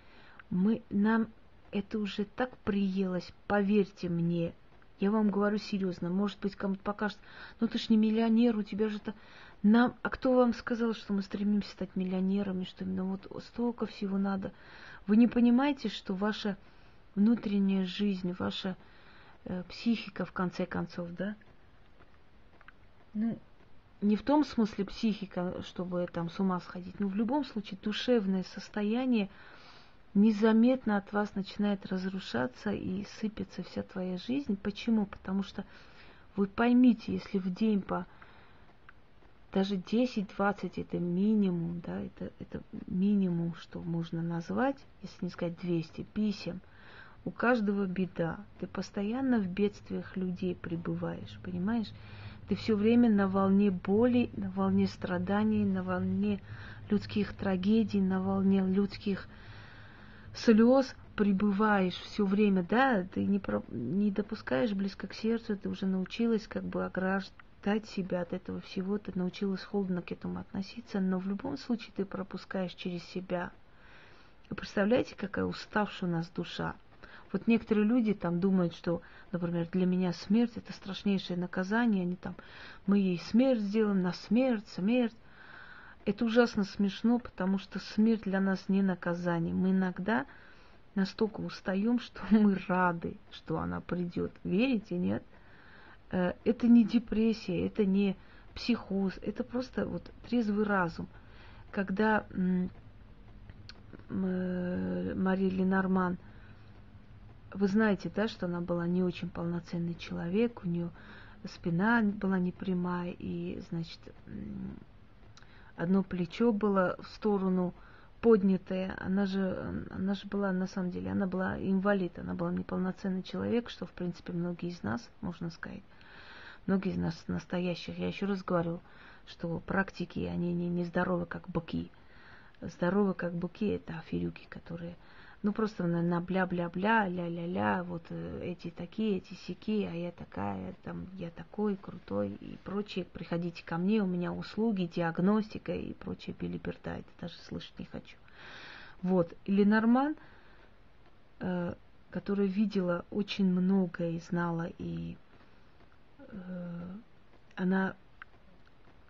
Мы, нам это уже так приелось, поверьте мне. Я вам говорю серьезно, может быть, кому-то покажется, ну ты ж не миллионер, у тебя же это... Нам, а кто вам сказал, что мы стремимся стать миллионерами, что именно вот столько всего надо? Вы не понимаете, что ваша внутренняя жизнь, ваша э, психика, в конце концов, да? Ну, не в том смысле психика, чтобы там с ума сходить, но в любом случае душевное состояние незаметно от вас начинает разрушаться и сыпется вся твоя жизнь. Почему? Потому что вы поймите, если в день по даже 10-20 это минимум, да, это, это минимум, что можно назвать, если не сказать 200 писем, у каждого беда. Ты постоянно в бедствиях людей пребываешь, понимаешь? Ты все время на волне боли, на волне страданий, на волне людских трагедий, на волне людских слез пребываешь все время, да, ты не, про, не допускаешь близко к сердцу, ты уже научилась как бы ограждать себя от этого всего, ты научилась холодно к этому относиться, но в любом случае ты пропускаешь через себя. Вы представляете, какая уставшая у нас душа? Вот некоторые люди там думают, что, например, для меня смерть это страшнейшее наказание, они там, мы ей смерть сделаем, на смерть, смерть. Это ужасно смешно, потому что смерть для нас не наказание. Мы иногда настолько устаем, что мы рады, что она придет. Верите, нет? Э, это не депрессия, это не психоз, это просто вот трезвый разум. Когда э, Мария Ленорман, вы знаете, да, что она была не очень полноценный человек, у нее спина была непрямая, и, значит, одно плечо было в сторону поднятое. Она же, она же была, на самом деле, она была инвалид, она была неполноценный человек, что, в принципе, многие из нас, можно сказать, многие из нас настоящих, я еще раз говорю, что практики, они не, не здоровы, как быки. Здоровы, как быки, это аферюки, которые ну просто на, на бля-бля-бля, ля-ля-ля, вот э, эти такие, эти сики, а я такая, там, я такой, крутой и прочее. Приходите ко мне, у меня услуги, диагностика и прочее билиберда, это даже слышать не хочу. Вот, или Норман, э, которая видела очень многое и знала, и э, она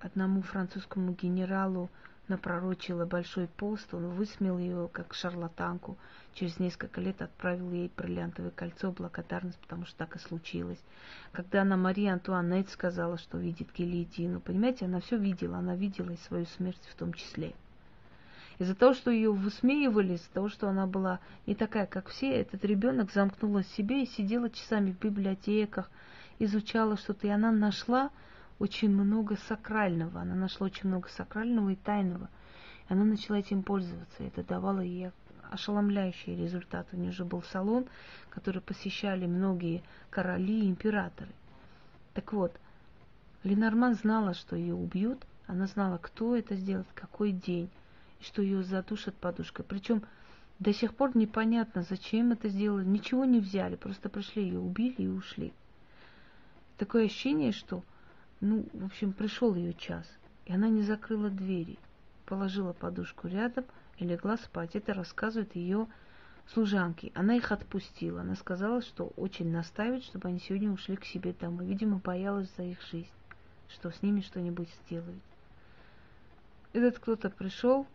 одному французскому генералу напророчила большой пост, он высмел ее как шарлатанку, через несколько лет отправил ей бриллиантовое кольцо, благодарность, потому что так и случилось. Когда она Мария Антуанет сказала, что видит гильотину, понимаете, она все видела, она видела и свою смерть в том числе. Из-за того, что ее высмеивали, из-за того, что она была не такая, как все, этот ребенок замкнулась в себе и сидела часами в библиотеках, изучала что-то, и она нашла очень много сакрального. Она нашла очень много сакрального и тайного. И она начала этим пользоваться. Это давало ей ошеломляющий результат. У нее же был салон, который посещали многие короли и императоры. Так вот, Ленорман знала, что ее убьют. Она знала, кто это сделает, какой день, и что ее задушат подушкой. Причем до сих пор непонятно, зачем это сделали. Ничего не взяли, просто пришли, ее убили и ушли. Такое ощущение, что ну, в общем, пришел ее час, и она не закрыла двери, положила подушку рядом и легла спать. Это рассказывает ее служанки. Она их отпустила. Она сказала, что очень настаивает, чтобы они сегодня ушли к себе домой. Видимо, боялась за их жизнь, что с ними что-нибудь сделают. Этот кто-то пришел,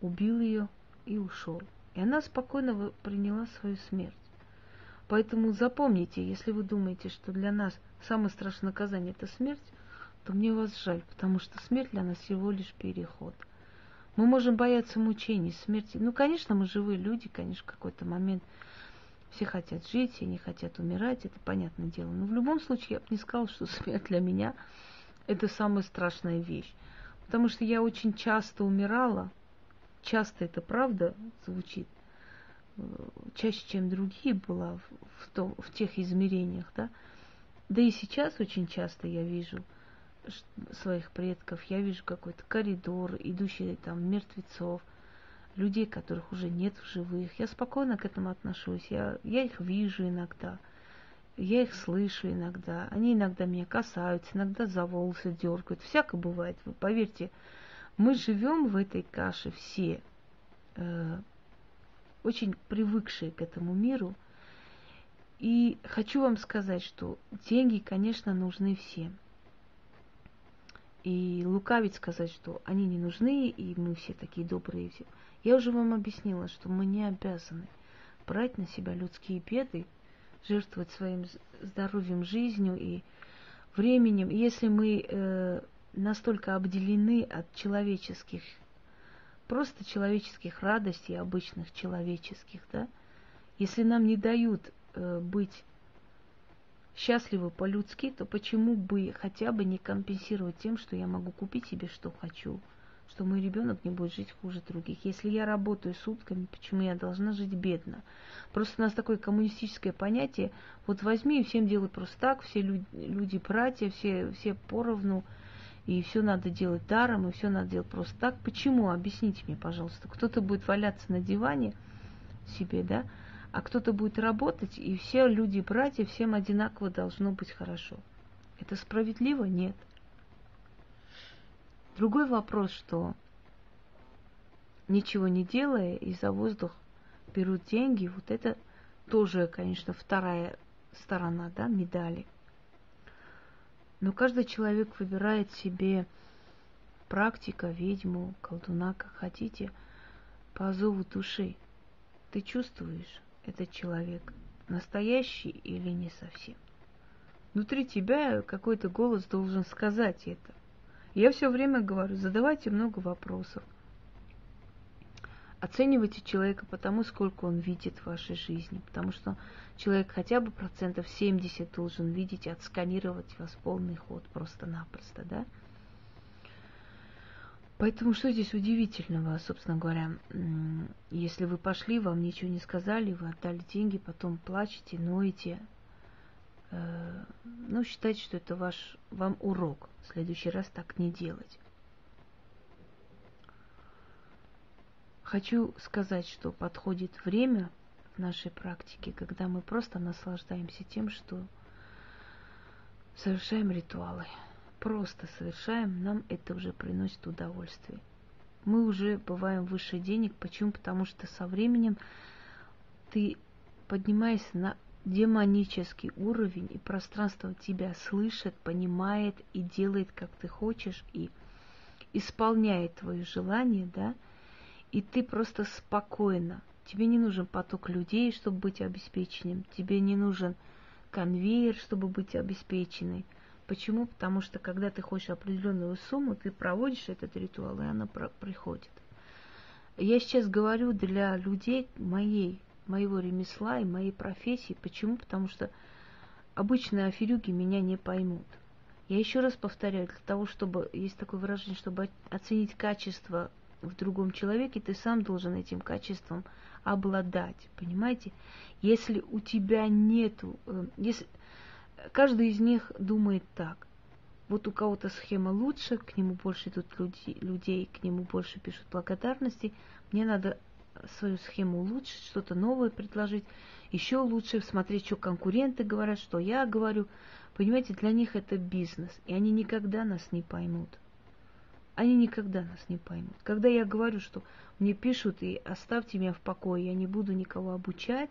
убил ее и ушел. И она спокойно приняла свою смерть. Поэтому запомните, если вы думаете, что для нас самое страшное наказание – это смерть, то мне вас жаль, потому что смерть для нас всего лишь переход. Мы можем бояться мучений, смерти. Ну, конечно, мы живые люди, конечно, в какой-то момент все хотят жить, все не хотят умирать, это понятное дело. Но в любом случае я бы не сказала, что смерть для меня – это самая страшная вещь. Потому что я очень часто умирала, часто это правда звучит – чаще, чем другие была в, том, в тех измерениях, да. Да и сейчас очень часто я вижу своих предков, я вижу какой-то коридор, идущий там мертвецов, людей, которых уже нет в живых. Я спокойно к этому отношусь. Я, я их вижу иногда, я их слышу иногда. Они иногда меня касаются, иногда за волосы дергают. Всяко бывает. Вы поверьте, мы живем в этой каше все. Э, очень привыкшие к этому миру. И хочу вам сказать, что деньги, конечно, нужны всем. И лукавить сказать, что они не нужны, и мы все такие добрые. Все. Я уже вам объяснила, что мы не обязаны брать на себя людские беды, жертвовать своим здоровьем, жизнью и временем. Если мы э, настолько обделены от человеческих просто человеческих радостей, обычных человеческих, да, если нам не дают быть счастливы по-людски, то почему бы хотя бы не компенсировать тем, что я могу купить себе, что хочу, что мой ребенок не будет жить хуже других. Если я работаю сутками, почему я должна жить бедно? Просто у нас такое коммунистическое понятие, вот возьми и всем делай просто так, все люди, люди братья, все, все поровну, и все надо делать даром, и все надо делать просто так. Почему? Объясните мне, пожалуйста. Кто-то будет валяться на диване себе, да, а кто-то будет работать, и все люди, братья, всем одинаково должно быть хорошо. Это справедливо? Нет. Другой вопрос, что ничего не делая и за воздух берут деньги, вот это тоже, конечно, вторая сторона да, медали. Но каждый человек выбирает себе практика, ведьму, колдуна, как хотите, по зову души. Ты чувствуешь, этот человек настоящий или не совсем. Внутри тебя какой-то голос должен сказать это. Я все время говорю, задавайте много вопросов. Оценивайте человека по тому, сколько он видит в вашей жизни. Потому что человек хотя бы процентов 70 должен видеть и отсканировать вас полный ход просто-напросто, да? Поэтому что здесь удивительного, собственно говоря, если вы пошли, вам ничего не сказали, вы отдали деньги, потом плачете, ноете, э, ну, считайте, что это ваш, вам урок. В следующий раз так не делать. Хочу сказать, что подходит время в нашей практике, когда мы просто наслаждаемся тем, что совершаем ритуалы просто совершаем, нам это уже приносит удовольствие. Мы уже бываем выше денег. Почему? Потому что со временем ты поднимаешься на демонический уровень, и пространство тебя слышит, понимает и делает, как ты хочешь, и исполняет твое желание, да, и ты просто спокойно. Тебе не нужен поток людей, чтобы быть обеспеченным. Тебе не нужен конвейер, чтобы быть обеспеченной. Почему? Потому что когда ты хочешь определенную сумму, ты проводишь этот ритуал, и она приходит. Я сейчас говорю для людей моей, моего ремесла и моей профессии. Почему? Потому что обычные аферюги меня не поймут. Я еще раз повторяю, для того, чтобы, есть такое выражение, чтобы оценить качество в другом человеке, ты сам должен этим качеством обладать, понимаете? Если у тебя нету, э, если, каждый из них думает так. Вот у кого-то схема лучше, к нему больше идут люди, людей, к нему больше пишут благодарности. Мне надо свою схему улучшить, что-то новое предложить, еще лучше смотреть, что конкуренты говорят, что я говорю. Понимаете, для них это бизнес, и они никогда нас не поймут. Они никогда нас не поймут. Когда я говорю, что мне пишут и оставьте меня в покое, я не буду никого обучать,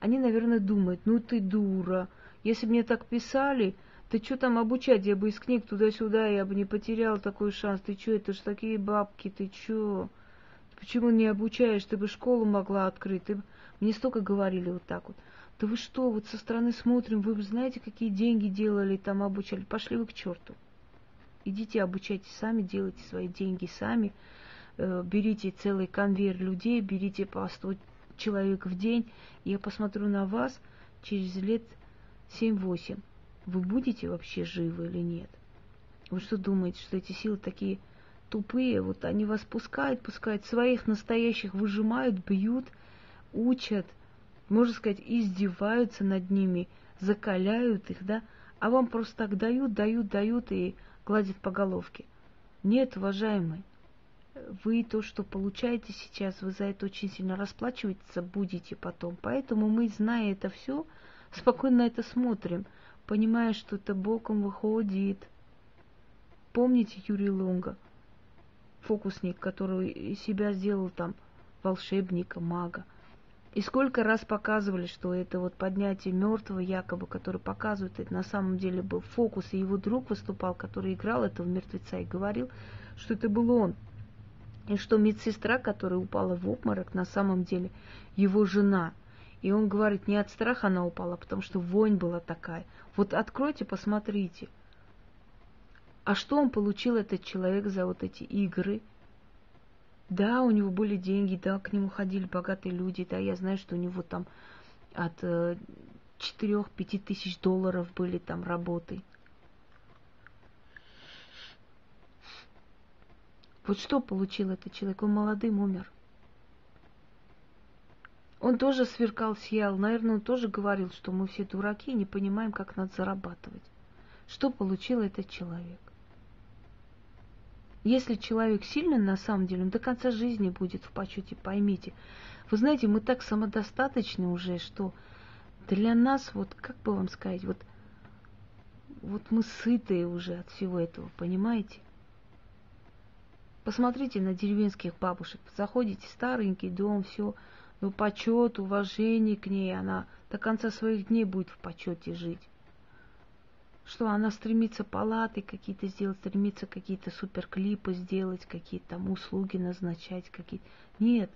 они, наверное, думают, ну ты дура, если бы мне так писали, ты что там обучать, я бы из книг туда-сюда, я бы не потерял такой шанс. Ты что, это ж такие бабки, ты что? Почему не обучаешь? Ты бы школу могла открыть. Ты... Мне столько говорили вот так вот. Да вы что, вот со стороны смотрим, вы знаете, какие деньги делали, там обучали. Пошли вы к черту. Идите обучайтесь сами, делайте свои деньги сами. Э, берите целый конвейер людей, берите по 100 человек в день. Я посмотрю на вас через лет 7-8, вы будете вообще живы или нет? Вы что думаете, что эти силы такие тупые? Вот они вас пускают, пускают, своих настоящих выжимают, бьют, учат, можно сказать, издеваются над ними, закаляют их, да? А вам просто так дают, дают, дают и гладят по головке. Нет, уважаемый, вы то, что получаете сейчас, вы за это очень сильно расплачиваться будете потом. Поэтому мы, зная это все, спокойно это смотрим, понимая, что это боком выходит. Помните Юрий Лунга, фокусник, который себя сделал там волшебника, мага. И сколько раз показывали, что это вот поднятие мертвого якобы, который показывает, это на самом деле был фокус, и его друг выступал, который играл этого мертвеца и говорил, что это был он. И что медсестра, которая упала в обморок, на самом деле его жена – и он говорит, не от страха она упала, а потому что вонь была такая. Вот откройте, посмотрите. А что он получил, этот человек, за вот эти игры? Да, у него были деньги, да, к нему ходили богатые люди, да, я знаю, что у него там от э, 4-5 тысяч долларов были там работы. Вот что получил этот человек? Он молодым умер. Он тоже сверкал, сиял. Наверное, он тоже говорил, что мы все дураки и не понимаем, как надо зарабатывать. Что получил этот человек? Если человек сильный, на самом деле, он до конца жизни будет в почете, поймите. Вы знаете, мы так самодостаточны уже, что для нас, вот как бы вам сказать, вот, вот мы сытые уже от всего этого, понимаете? Посмотрите на деревенских бабушек. Заходите, старенький дом, все, ну, почет, уважение к ней, она до конца своих дней будет в почете жить. что она стремится палаты какие-то сделать, стремится какие-то суперклипы сделать, какие-то там услуги назначать, какие-то. Нет.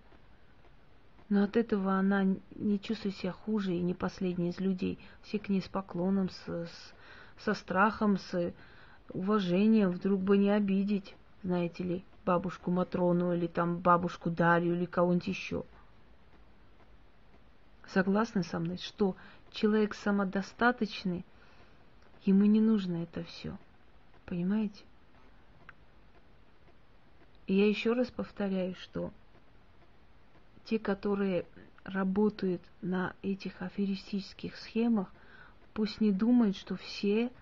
Но от этого она не чувствует себя хуже и не последняя из людей. Все к ней с поклоном, с, с, со страхом, с уважением, вдруг бы не обидеть, знаете ли, бабушку Матрону или там бабушку Дарью или кого-нибудь еще. Согласны со мной, что человек самодостаточный – Ему не нужно это все. Понимаете? И я еще раз повторяю, что те, которые работают на этих аферистических схемах, пусть не думают, что все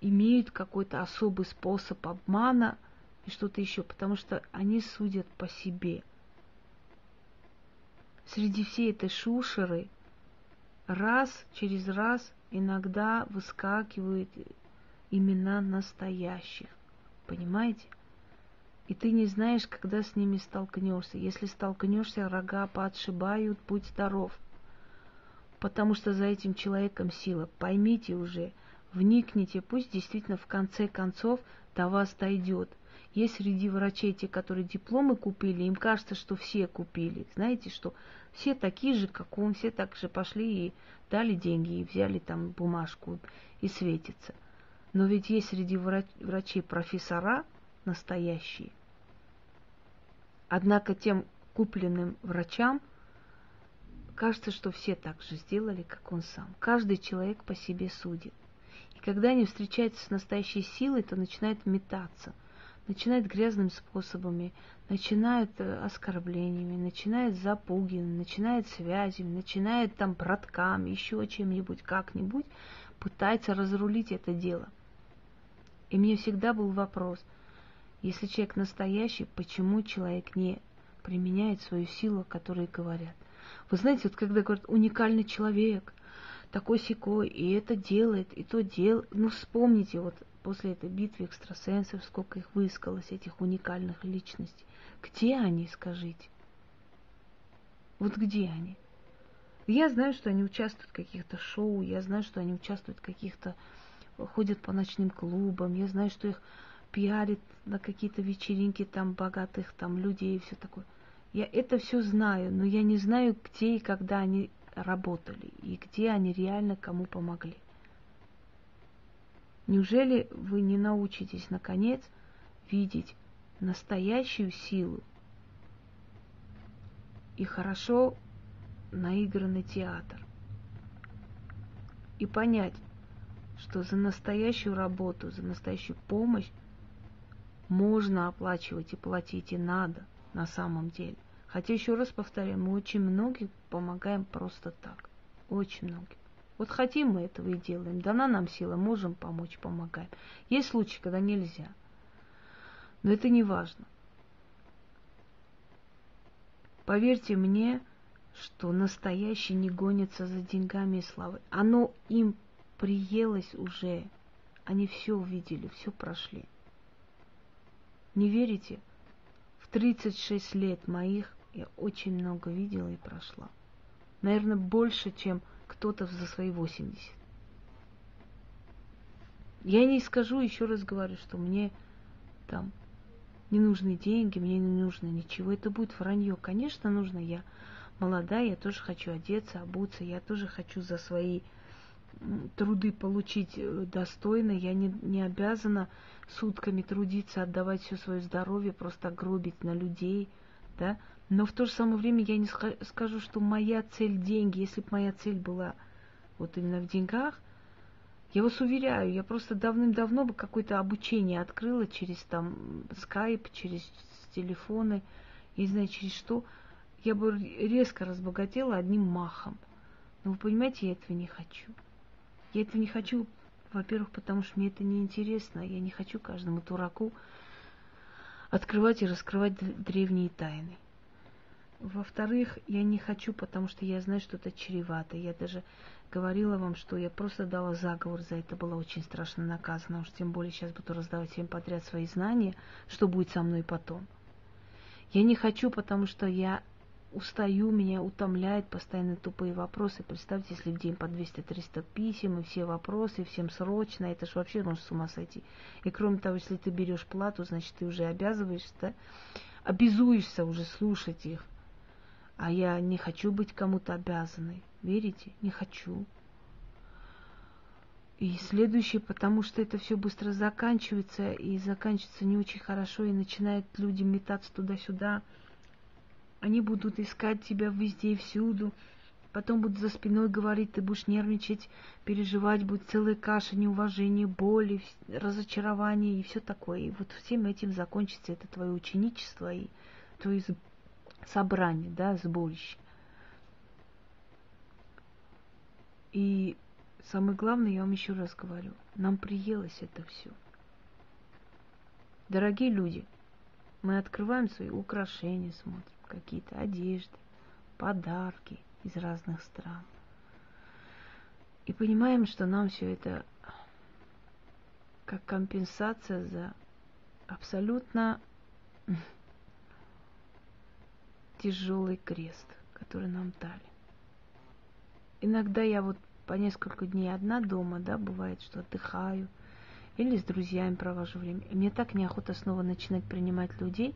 имеют какой-то особый способ обмана и что-то еще, потому что они судят по себе. Среди всей этой шушеры раз через раз иногда выскакивают имена настоящих. Понимаете? И ты не знаешь, когда с ними столкнешься. Если столкнешься, рога подшибают, будь здоров. Потому что за этим человеком сила. Поймите уже, вникните, пусть действительно в конце концов до вас дойдет. Есть среди врачей те, которые дипломы купили, им кажется, что все купили. Знаете, что все такие же, как он, все так же пошли и дали деньги, и взяли там бумажку, и светится. Но ведь есть среди врачей профессора настоящие. Однако тем купленным врачам кажется, что все так же сделали, как он сам. Каждый человек по себе судит. И когда они встречаются с настоящей силой, то начинают метаться – начинает грязными способами, начинает э, оскорблениями, начинает запугиванием, начинает связями, начинает там братками, еще чем-нибудь, как-нибудь, пытается разрулить это дело. И мне всегда был вопрос, если человек настоящий, почему человек не применяет свою силу, о которой говорят? Вы знаете, вот когда говорят уникальный человек, такой секой, и это делает, и то делает. Ну, вспомните, вот после этой битвы экстрасенсов, сколько их выискалось, этих уникальных личностей. Где они, скажите? Вот где они? Я знаю, что они участвуют в каких-то шоу, я знаю, что они участвуют в каких-то, ходят по ночным клубам, я знаю, что их пиарит на какие-то вечеринки там богатых там людей и все такое. Я это все знаю, но я не знаю, где и когда они работали и где они реально кому помогли. Неужели вы не научитесь, наконец, видеть настоящую силу и хорошо наигранный театр? И понять, что за настоящую работу, за настоящую помощь можно оплачивать и платить и надо на самом деле. Хотя еще раз повторяю, мы очень многим помогаем просто так. Очень многим. Вот хотим мы этого и делаем. Дана нам сила, можем помочь, помогаем. Есть случаи, когда нельзя. Но это не важно. Поверьте мне, что настоящий не гонится за деньгами и славой. Оно им приелось уже. Они все увидели, все прошли. Не верите? В 36 лет моих я очень много видела и прошла. Наверное, больше, чем кто-то за свои 80. Я не скажу, еще раз говорю, что мне там не нужны деньги, мне не нужно ничего. Это будет вранье. Конечно, нужно. Я молодая, я тоже хочу одеться, обуться, я тоже хочу за свои труды получить э, достойно. Я не, не обязана сутками трудиться, отдавать все свое здоровье, просто гробить на людей, да. Но в то же самое время я не скажу, что моя цель деньги. Если бы моя цель была вот именно в деньгах, я вас уверяю, я просто давным-давно бы какое-то обучение открыла через там скайп, через телефоны, не знаю через что. Я бы резко разбогатела одним махом. Но вы понимаете, я этого не хочу. Я этого не хочу, во-первых, потому что мне это неинтересно. Я не хочу каждому дураку открывать и раскрывать древние тайны. Во-вторых, я не хочу, потому что я знаю, что это чревато. Я даже говорила вам, что я просто дала заговор, за это была очень страшно наказана. Уж тем более сейчас буду раздавать всем подряд свои знания, что будет со мной потом. Я не хочу, потому что я устаю, меня утомляет постоянно тупые вопросы. Представьте, если в день по 200-300 писем, и все вопросы, всем срочно, это же вообще может с ума сойти. И кроме того, если ты берешь плату, значит, ты уже обязываешься, обязуешься уже слушать их. А я не хочу быть кому-то обязанной. Верите? Не хочу. И следующее, потому что это все быстро заканчивается, и заканчивается не очень хорошо, и начинают люди метаться туда-сюда. Они будут искать тебя везде и всюду. Потом будут за спиной говорить, ты будешь нервничать, переживать, будет целая каша неуважения, боли, разочарования и все такое. И вот всем этим закончится это твое ученичество и твое собрание, да, сборище. И самое главное, я вам еще раз говорю, нам приелось это все. Дорогие люди, мы открываем свои украшения, смотрим, какие-то одежды, подарки из разных стран. И понимаем, что нам все это как компенсация за абсолютно тяжелый крест, который нам дали. Иногда я вот по несколько дней одна дома, да, бывает, что отдыхаю, или с друзьями провожу время. И мне так неохота снова начинать принимать людей,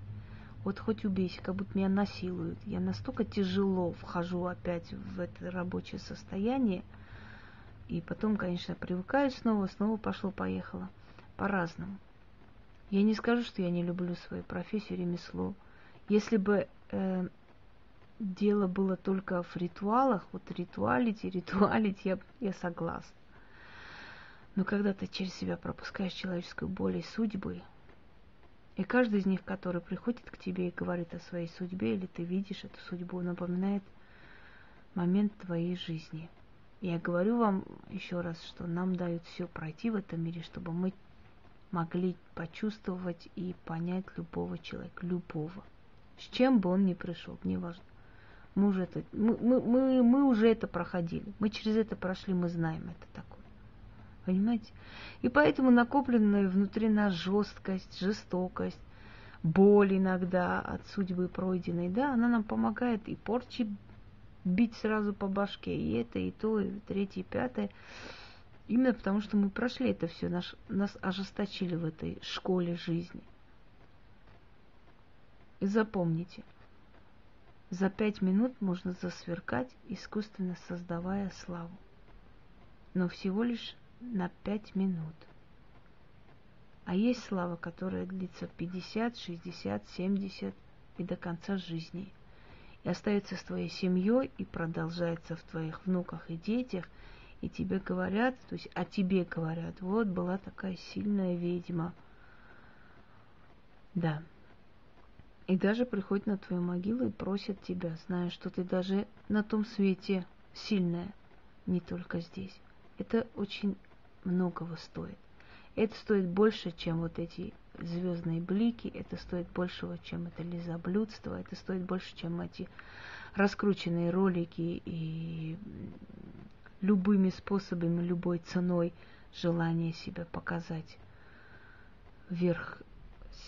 вот хоть убейся, как будто меня насилуют. Я настолько тяжело вхожу опять в это рабочее состояние, и потом, конечно, привыкаю снова, снова пошло-поехало. По-разному. Я не скажу, что я не люблю свою профессию, ремесло. Если бы э, дело было только в ритуалах, вот ритуалити, ритуалити, я, я согласна. Но когда ты через себя пропускаешь человеческую боль и судьбы, и каждый из них, который приходит к тебе и говорит о своей судьбе, или ты видишь эту судьбу, напоминает момент твоей жизни. И я говорю вам еще раз, что нам дают все пройти в этом мире, чтобы мы могли почувствовать и понять любого человека, любого. С чем бы он ни пришел, неважно. Мы уже это, мы, мы, мы, мы уже это проходили. Мы через это прошли, мы знаем это такое. Понимаете? И поэтому накопленная внутри нас жесткость, жестокость, боль иногда от судьбы пройденной, да, она нам помогает и порчи бить сразу по башке, и это, и то, и третье, и пятое. Именно потому, что мы прошли это все, наш, нас ожесточили в этой школе жизни. И запомните, за пять минут можно засверкать, искусственно создавая славу. Но всего лишь на пять минут. А есть слава, которая длится 50, 60, 70 и до конца жизни. И остается с твоей семьей и продолжается в твоих внуках и детях. И тебе говорят, то есть о тебе говорят, вот была такая сильная ведьма. Да. И даже приходят на твою могилу и просят тебя, зная, что ты даже на том свете сильная, не только здесь. Это очень многого стоит. Это стоит больше, чем вот эти звездные блики, это стоит большего, чем это лизоблюдство, это стоит больше, чем эти раскрученные ролики и любыми способами, любой ценой желание себя показать вверх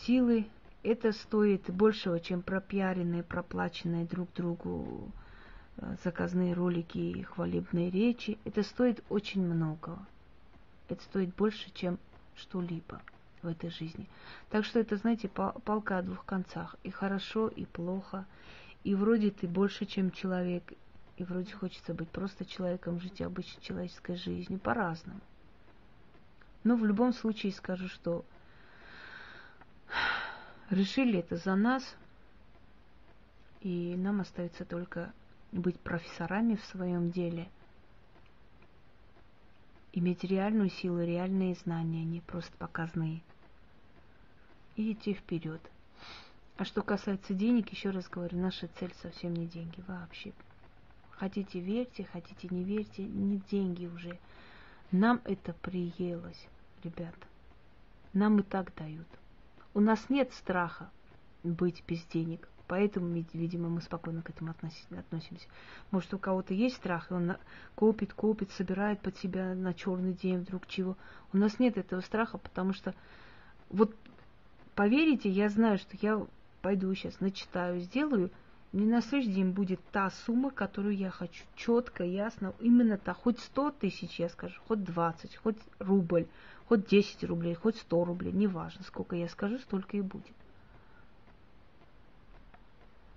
силы. Это стоит большего, чем пропиаренные, проплаченные друг другу э, заказные ролики и хвалебные речи. Это стоит очень многого это стоит больше, чем что-либо в этой жизни. Так что это, знаете, палка о двух концах. И хорошо, и плохо. И вроде ты больше, чем человек, и вроде хочется быть просто человеком, жить обычной человеческой жизнью, по-разному. Но в любом случае скажу, что решили это за нас, и нам остается только быть профессорами в своем деле – иметь реальную силу, реальные знания, не просто показные. И идти вперед. А что касается денег, еще раз говорю, наша цель совсем не деньги вообще. Хотите верьте, хотите не верьте, не деньги уже. Нам это приелось, ребята. Нам и так дают. У нас нет страха быть без денег. Поэтому, видимо, мы спокойно к этому относимся. Может, у кого-то есть страх, и он копит, копит, собирает под себя на черный день вдруг чего. У нас нет этого страха, потому что вот поверите, я знаю, что я пойду сейчас, начитаю, сделаю, Мне на следующий день будет та сумма, которую я хочу. Четко, ясно, именно та. Хоть 100 тысяч, я скажу, хоть 20, хоть рубль, хоть 10 рублей, хоть 100 рублей. Неважно, сколько я скажу, столько и будет.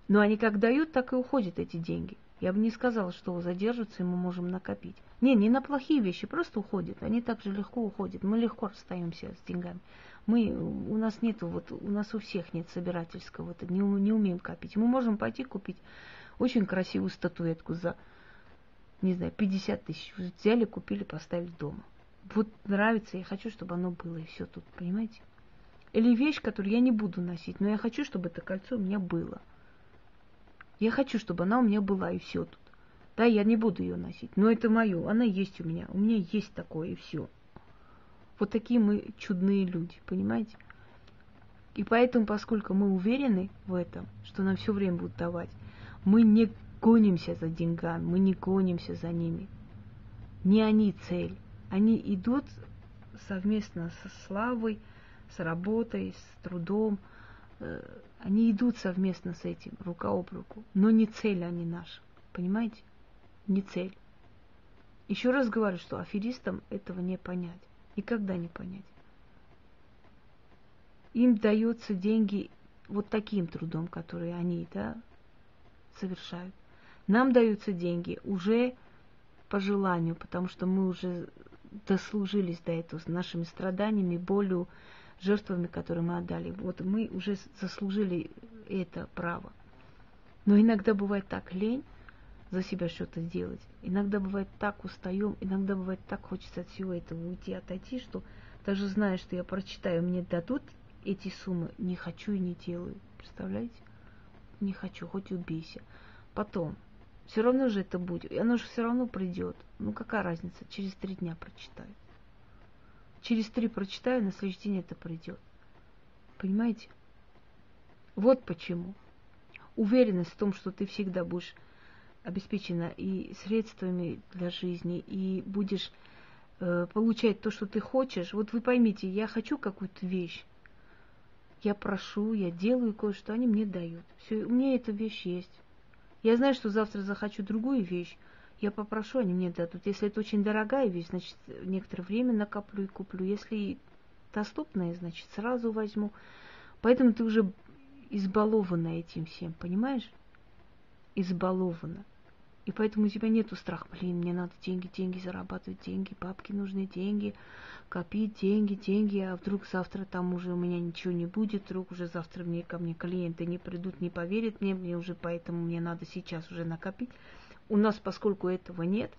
Но они как дают, так и уходят эти деньги. Я бы не сказала, что задержатся, и мы можем накопить. Не, не на плохие вещи, просто уходят. Они так же легко уходят. Мы легко расстаемся с деньгами. Мы, у нас нету, вот у нас у всех нет собирательского, вот, не, не умеем копить. Мы можем пойти купить очень красивую статуэтку за, не знаю, 50 тысяч. Взяли, купили, поставили дома. Вот нравится, я хочу, чтобы оно было, и все тут, понимаете? Или вещь, которую я не буду носить, но я хочу, чтобы это кольцо у меня было. Я хочу, чтобы она у меня была, и все тут. Да, я не буду ее носить, но это мое, она есть у меня, у меня есть такое, и все. Вот такие мы чудные люди, понимаете? И поэтому, поскольку мы уверены в этом, что нам все время будут давать, мы не гонимся за деньгами, мы не гонимся за ними. Не они цель. Они идут совместно со славой, с работой, с трудом. Э, они идут совместно с этим, рука об руку. Но не цель они наша. Понимаете? Не цель. Еще раз говорю, что аферистам этого не понять никогда не понять. Им даются деньги вот таким трудом, который они да, совершают. Нам даются деньги уже по желанию, потому что мы уже дослужились до этого с нашими страданиями, болью, жертвами, которые мы отдали. Вот мы уже заслужили это право. Но иногда бывает так лень, за себя что-то сделать. Иногда бывает так устаем, иногда бывает так хочется от всего этого уйти, отойти, что даже зная, что я прочитаю, мне дадут эти суммы, не хочу и не делаю. Представляете? Не хочу, хоть убейся. Потом, все равно же это будет, и оно же все равно придет. Ну какая разница, через три дня прочитаю. Через три прочитаю, на следующий день это придет. Понимаете? Вот почему. Уверенность в том, что ты всегда будешь обеспечена и средствами для жизни, и будешь э, получать то, что ты хочешь. Вот вы поймите, я хочу какую-то вещь, я прошу, я делаю кое-что, они мне дают. Все, у меня эта вещь есть. Я знаю, что завтра захочу другую вещь, я попрошу, они мне дадут. Если это очень дорогая вещь, значит, некоторое время накоплю и куплю. Если доступная, значит, сразу возьму. Поэтому ты уже избалована этим всем, понимаешь? Избалована. И поэтому у тебя нету страха, блин, мне надо деньги, деньги зарабатывать, деньги, бабки нужны, деньги, копить деньги, деньги, а вдруг завтра там уже у меня ничего не будет, вдруг уже завтра мне ко мне клиенты не придут, не поверят мне, мне уже поэтому мне надо сейчас уже накопить. У нас, поскольку этого нет,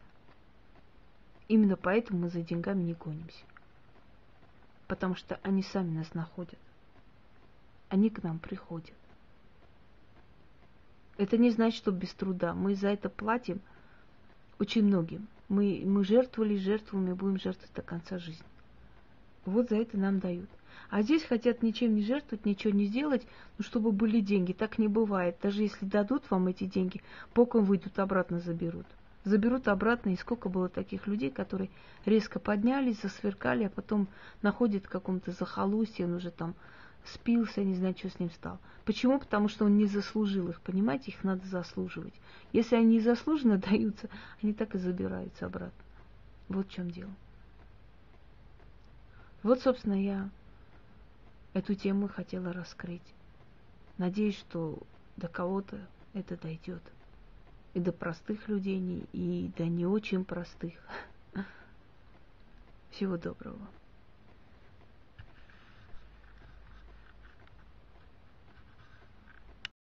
именно поэтому мы за деньгами не гонимся. Потому что они сами нас находят. Они к нам приходят. Это не значит, что без труда. Мы за это платим очень многим. Мы, мы жертвовали, жертвуем и будем жертвовать до конца жизни. Вот за это нам дают. А здесь хотят ничем не жертвовать, ничего не сделать, ну, чтобы были деньги. Так не бывает. Даже если дадут вам эти деньги, боком выйдут, обратно заберут. Заберут обратно, и сколько было таких людей, которые резко поднялись, засверкали, а потом находят в каком-то захолустье, он уже там спился, не знаю, что с ним стал. Почему? Потому что он не заслужил их, понимаете, их надо заслуживать. Если они незаслуженно даются, они так и забираются обратно. Вот в чем дело. Вот, собственно, я эту тему хотела раскрыть. Надеюсь, что до кого-то это дойдет. И до простых людей, и до не очень простых. Всего доброго.